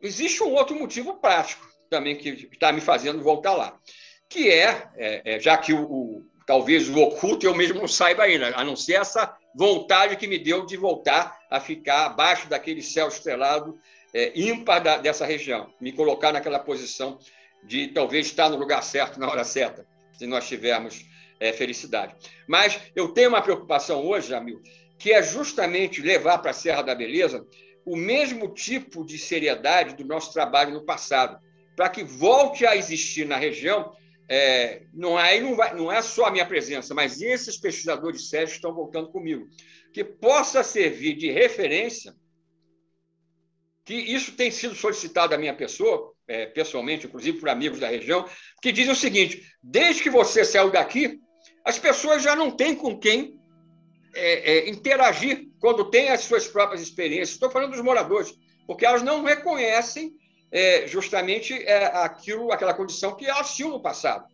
existe um outro motivo prático também que está me fazendo voltar lá. Que é, é, é já que o, o, talvez o oculto eu mesmo não saiba ainda, a não ser essa vontade que me deu de voltar a ficar abaixo daquele céu estrelado é, ímpar da, dessa região, me colocar naquela posição de talvez estar no lugar certo na hora certa, se nós tivermos é, felicidade. Mas eu tenho uma preocupação hoje, Jamil, que é justamente levar para a Serra da Beleza o mesmo tipo de seriedade do nosso trabalho no passado para que volte a existir na região, é, não, aí não, vai, não é só a minha presença, mas esses pesquisadores sérios estão voltando comigo, que possa servir de referência, que isso tem sido solicitado à minha pessoa, é, pessoalmente, inclusive por amigos da região, que dizem o seguinte: desde que você saiu daqui, as pessoas já não têm com quem é, é, interagir quando têm as suas próprias experiências. Estou falando dos moradores, porque elas não reconhecem é, justamente é, aquilo, aquela condição que elas tinham no passado.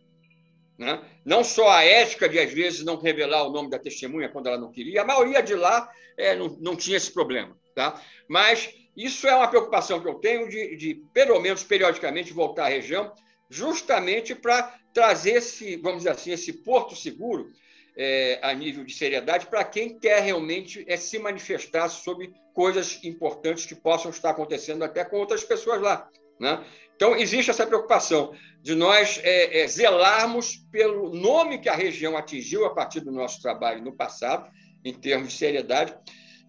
Né? Não só a ética de, às vezes, não revelar o nome da testemunha quando ela não queria, a maioria de lá é, não, não tinha esse problema. Tá? Mas isso é uma preocupação que eu tenho de, de pelo menos, periodicamente, voltar à região, justamente para trazer esse, vamos dizer assim, esse porto seguro é, a nível de seriedade para quem quer realmente é, se manifestar sobre coisas importantes que possam estar acontecendo até com outras pessoas lá. Né? Então, existe essa preocupação de nós é, é, zelarmos pelo nome que a região atingiu a partir do nosso trabalho no passado, em termos de seriedade,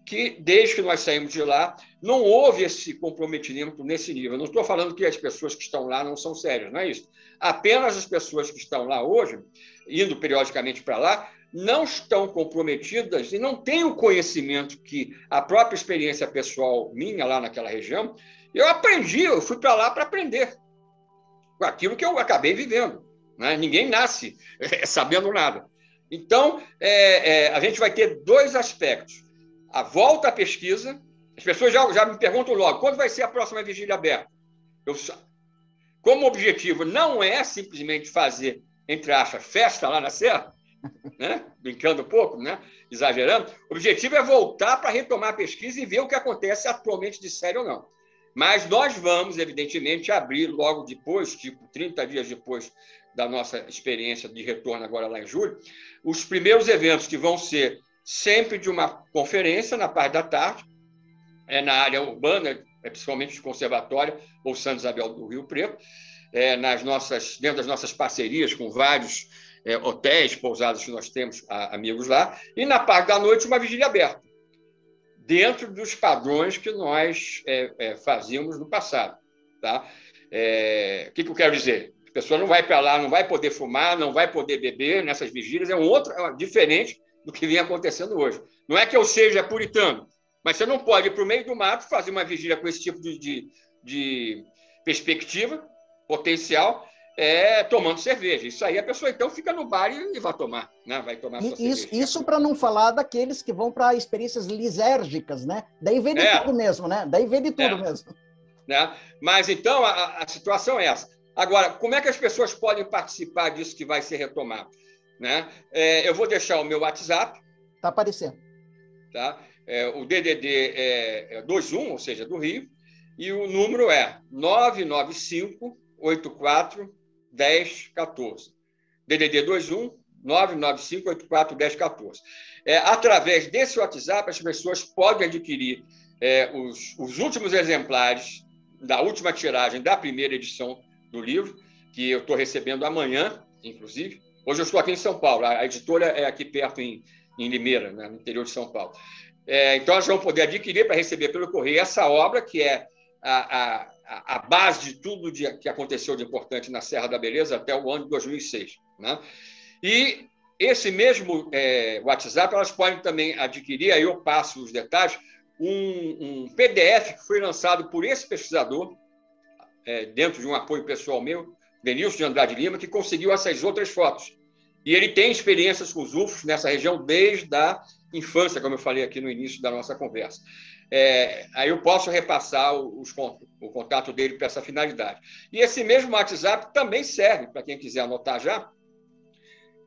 que desde que nós saímos de lá, não houve esse comprometimento nesse nível. Não estou falando que as pessoas que estão lá não são sérias, não é isso. Apenas as pessoas que estão lá hoje, indo periodicamente para lá, não estão comprometidas e não têm o conhecimento que a própria experiência pessoal minha lá naquela região, eu aprendi, eu fui para lá para aprender com aquilo que eu acabei vivendo. Né? Ninguém nasce [laughs] sabendo nada. Então, é, é, a gente vai ter dois aspectos. A volta à pesquisa. As pessoas já, já me perguntam logo, quando vai ser a próxima vigília aberta? Eu, como objetivo não é simplesmente fazer, entre aspas, festa lá na Serra, né? brincando um pouco, né? exagerando, o objetivo é voltar para retomar a pesquisa e ver o que acontece atualmente de sério ou não. Mas nós vamos, evidentemente, abrir logo depois, tipo 30 dias depois da nossa experiência de retorno agora lá em julho, os primeiros eventos que vão ser sempre de uma conferência na parte da tarde, é na área urbana, é principalmente de conservatório ou Santa Isabel do Rio Preto, é, nas nossas, dentro das nossas parcerias com vários é, hotéis, pousadas que nós temos a, amigos lá, e na parte da noite uma vigília aberta, dentro dos padrões que nós é, é fazíamos no passado. Tá? É, o que, que eu quero dizer? A pessoa não vai para lá, não vai poder fumar, não vai poder beber nessas vigílias, é um outro, é diferente do que vem acontecendo hoje. Não é que eu seja puritano, mas você não pode ir para o meio do mato fazer uma vigília com esse tipo de, de, de perspectiva potencial é, tomando cerveja. Isso aí a pessoa então fica no bar e, e vai tomar, né? Vai tomar Isso, isso para não falar daqueles que vão para experiências lisérgicas, né? Daí vem de é. tudo mesmo, né? Daí vem de tudo é. mesmo. Né? Mas então a, a situação é essa. Agora, como é que as pessoas podem participar disso que vai ser retomado? Né? É, eu vou deixar o meu WhatsApp. Está aparecendo. Tá? É, o DDD é, é 21, ou seja, do Rio, e o número é 995 84 1014. DDD 21 995 84 1014. É, através desse WhatsApp, as pessoas podem adquirir é, os, os últimos exemplares da última tiragem da primeira edição do livro, que eu estou recebendo amanhã, inclusive. Hoje eu estou aqui em São Paulo, a editora é aqui perto, em, em Limeira, né, no interior de São Paulo. É, então, elas vão poder adquirir para receber pelo correio essa obra, que é a, a, a base de tudo de, que aconteceu de importante na Serra da Beleza até o ano de 2006. Né? E esse mesmo é, WhatsApp, elas podem também adquirir, aí eu passo os detalhes, um, um PDF que foi lançado por esse pesquisador, é, dentro de um apoio pessoal meu, Denilson de Andrade Lima, que conseguiu essas outras fotos. E ele tem experiências com os UFOs nessa região desde a infância, como eu falei aqui no início da nossa conversa. É, aí eu posso repassar os, o contato dele para essa finalidade. E esse mesmo WhatsApp também serve para quem quiser anotar já.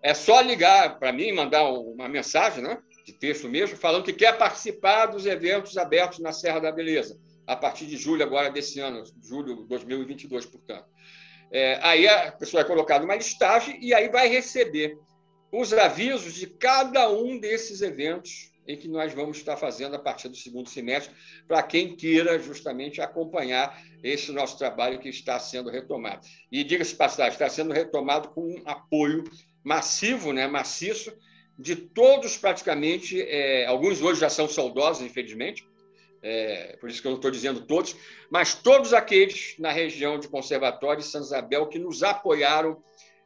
É só ligar para mim, mandar uma mensagem, né, de texto mesmo, falando que quer participar dos eventos abertos na Serra da Beleza a partir de julho agora desse ano, julho de 2022, portanto. É, aí a pessoa é colocada numa listagem e aí vai receber os avisos de cada um desses eventos em que nós vamos estar fazendo a partir do segundo semestre, para quem queira justamente acompanhar esse nosso trabalho que está sendo retomado. E diga-se passagem, está sendo retomado com um apoio massivo, né, maciço, de todos praticamente, é, alguns hoje já são saudosos, infelizmente, é, por isso que eu não estou dizendo todos, mas todos aqueles na região de Conservatório e Santa Isabel que nos apoiaram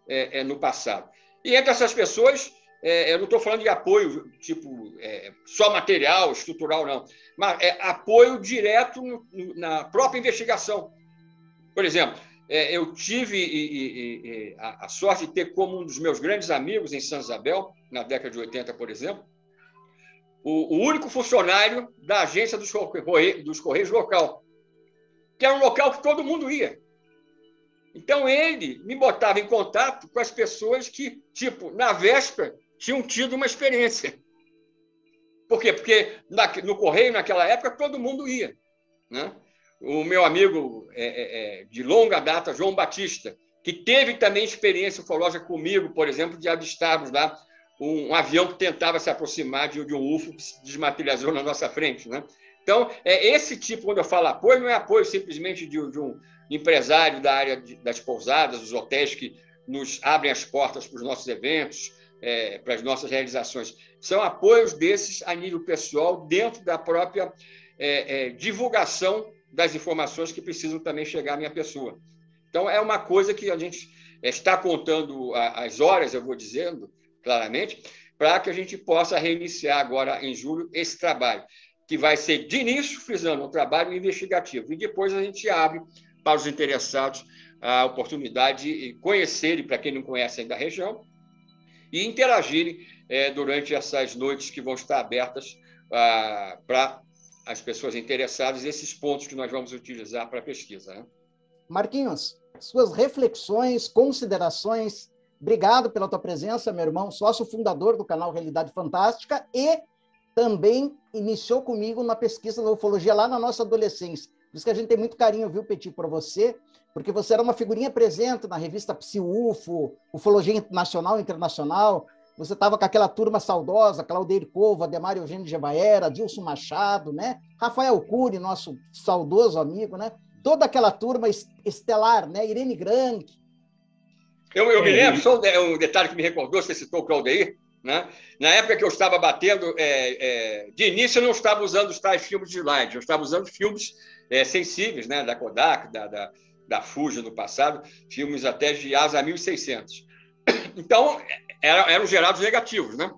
é, é, no passado. E entre essas pessoas, é, eu não estou falando de apoio tipo é, só material, estrutural, não, mas é apoio direto no, na própria investigação. Por exemplo, é, eu tive e, e, e, a, a sorte de ter como um dos meus grandes amigos em Santa Isabel, na década de 80, por exemplo, o, o único funcionário da agência dos, dos Correios local, que era um local que todo mundo ia. Então, ele me botava em contato com as pessoas que, tipo, na véspera, tinham tido uma experiência. Por quê? Porque na, no Correio, naquela época, todo mundo ia. Né? O meu amigo é, é, é de longa data, João Batista, que teve também experiência ufológica comigo, por exemplo, de avistarmos lá um, um, avião que tentava se aproximar de, de, um UFO que se desmaterializou na nossa frente. Né? Então, é esse tipo, quando eu falo apoio, não é apoio simplesmente de, de um empresário da área de, das pousadas, dos hotéis que nos abrem as portas para os nossos eventos, é, para as nossas realizações. São apoios desses a nível pessoal, dentro da própria é, é, divulgação das informações que precisam também chegar à minha pessoa. Então, é uma coisa que a gente está contando as horas, eu vou dizendo, claramente, para que a gente possa reiniciar agora em julho esse trabalho, que vai ser de início, frisando, um trabalho investigativo, e depois a gente abre para os interessados a oportunidade de conhecerem, para quem não conhece ainda a região, e interagirem é, durante essas noites que vão estar abertas ah, para as pessoas interessadas esses pontos que nós vamos utilizar para a pesquisa. Né? Marquinhos, suas reflexões, considerações. Obrigado pela tua presença, meu irmão, sócio fundador do canal Realidade Fantástica e também iniciou comigo na pesquisa da ufologia lá na nossa adolescência. Por isso que a gente tem muito carinho, viu, Petit, por você, porque você era uma figurinha presente na revista Psi-UFO, Ufologia Nacional e Internacional, você estava com aquela turma saudosa, Claudeir Cova, Demário Eugênio Gebaera, Dilson Machado, né? Rafael Cury, nosso saudoso amigo, né? Toda aquela turma estelar, né? Irene Grank. Eu, eu me é, lembro, só um detalhe que me recordou, você citou o Claudeir, né? Na época que eu estava batendo, é, é, de início eu não estava usando os tais filmes de slide, eu estava usando filmes é, sensíveis, né? da Kodak, da, da, da Fuji no passado, filmes até de ASA 1600. Então, eram gerados negativos, né?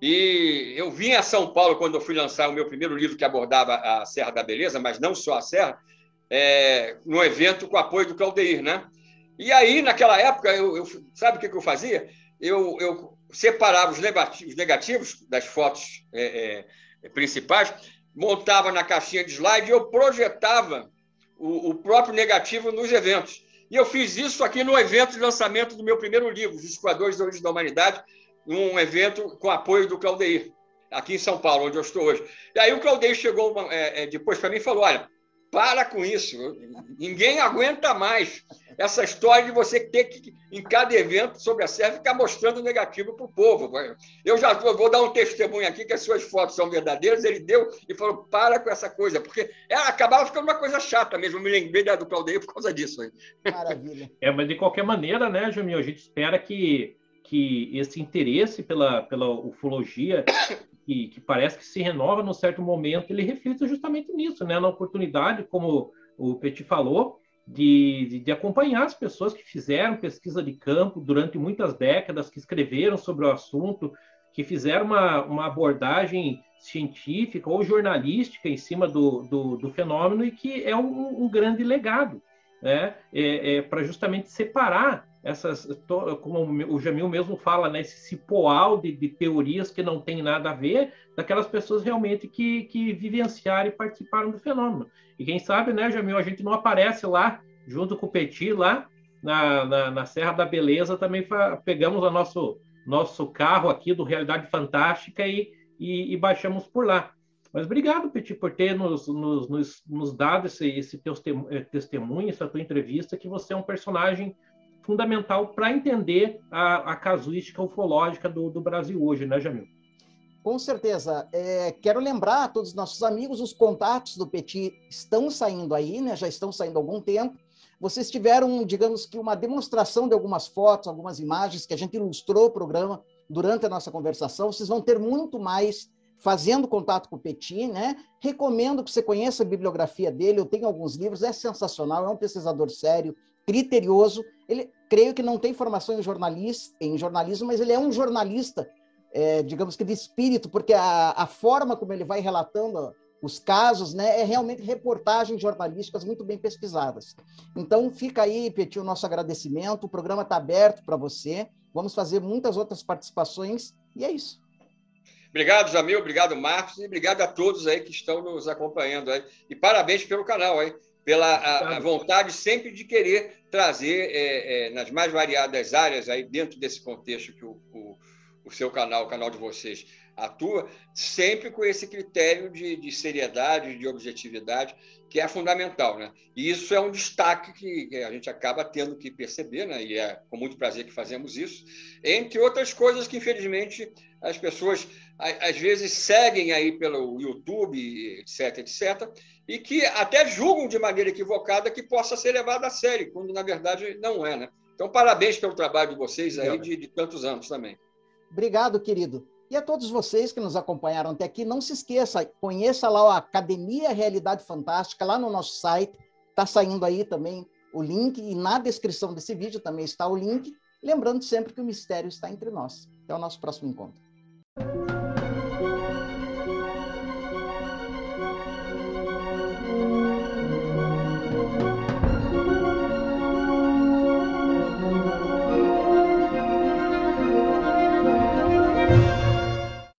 E eu vim a São Paulo quando eu fui lançar o meu primeiro livro que abordava a Serra da Beleza, mas não só a Serra, é, no evento com apoio do Claudeir, né? E aí, naquela época, eu, eu sabe o que, que eu fazia? Eu, eu separava os negativos, negativos das fotos é, é, principais, montava na caixinha de slide e eu projetava o, o próprio negativo nos eventos. E eu fiz isso aqui no evento de lançamento do meu primeiro livro, Os Esquadores da Origem da Humanidade, num evento com apoio do Claudeir, aqui em São Paulo, onde eu estou hoje. E aí o Claudeir chegou é, é, depois para mim e falou: Olha, para com isso, ninguém aguenta mais essa história de você ter que, em cada evento sobre a serra, ficar mostrando negativo para o povo. Eu já vou dar um testemunho aqui que as suas fotos são verdadeiras. Ele deu e falou: para com essa coisa, porque ela acabava ficando uma coisa chata mesmo. Eu me lembrei do Claudio por causa disso. Maravilha. É, mas de qualquer maneira, né, Jamil, a gente espera que, que esse interesse pela, pela ufologia que, que, parece que se renova num certo momento, ele reflita justamente nisso, né? Na oportunidade, como o Petit falou, de, de, de, acompanhar as pessoas que fizeram pesquisa de campo durante muitas décadas, que escreveram sobre o assunto, que fizeram uma, uma abordagem científica ou jornalística em cima do, do, do fenômeno e que é um, um grande legado, né? É, é para justamente separar essas, como o Jamil mesmo fala, né, esse cipoal de, de, teorias que não tem nada a ver, daquelas pessoas realmente que, que vivenciaram e participaram do fenômeno. E quem sabe, né, Jamil, a gente não aparece lá, junto com o Petit, lá na, na, na Serra da Beleza, também pegamos o nosso, nosso carro aqui do Realidade Fantástica e, e, e baixamos por lá. Mas obrigado, Petit, por ter nos, nos, nos, nos dado esse, esse teu eh, testemunho, essa tua entrevista, que você é um personagem fundamental para entender a, a, casuística ufológica do, do, Brasil hoje, né, Jamil? Com certeza. É, quero lembrar a todos os nossos amigos, os contatos do Petit estão saindo aí, né? já estão saindo há algum tempo. Vocês tiveram, digamos que, uma demonstração de algumas fotos, algumas imagens que a gente ilustrou o programa durante a nossa conversação. Vocês vão ter muito mais fazendo contato com o Petit, né? Recomendo que você conheça a bibliografia dele. Eu tenho alguns livros, é sensacional, é um pesquisador sério, criterioso. Ele, creio que não tem formação em, jornalista, em jornalismo, mas ele é um jornalista, é, digamos que de espírito, porque a, a forma como ele vai relatando os casos, né, é realmente reportagens jornalísticas muito bem pesquisadas. Então, fica aí, Petit, o nosso agradecimento. O programa está aberto para você. Vamos fazer muitas outras participações e é isso. Obrigado, Jamil. Obrigado, Marcos. E obrigado a todos aí que estão nos acompanhando aí. E parabéns pelo canal aí pela a, a vontade sempre de querer trazer é, é, nas mais variadas áreas aí dentro desse contexto que o, o, o, seu canal, o canal de vocês atua, sempre com esse critério de, de seriedade, de objetividade, que é fundamental, né? E isso é um destaque que, a gente acaba tendo que perceber, né? E é com muito prazer que fazemos isso, entre outras coisas que infelizmente as pessoas às vezes seguem aí pelo YouTube, etc, etc, e que até julgam de maneira equivocada que possa ser levado a sério, quando na verdade não é, né? Então, parabéns pelo trabalho de vocês aí de, de tantos anos também. Obrigado, querido. E a todos vocês que nos acompanharam até aqui, não se esqueça, conheça lá a Academia Realidade Fantástica, lá no nosso site. Está saindo aí também o link, e na descrição desse vídeo também está o link. Lembrando sempre que o mistério está entre nós. Até o nosso próximo encontro.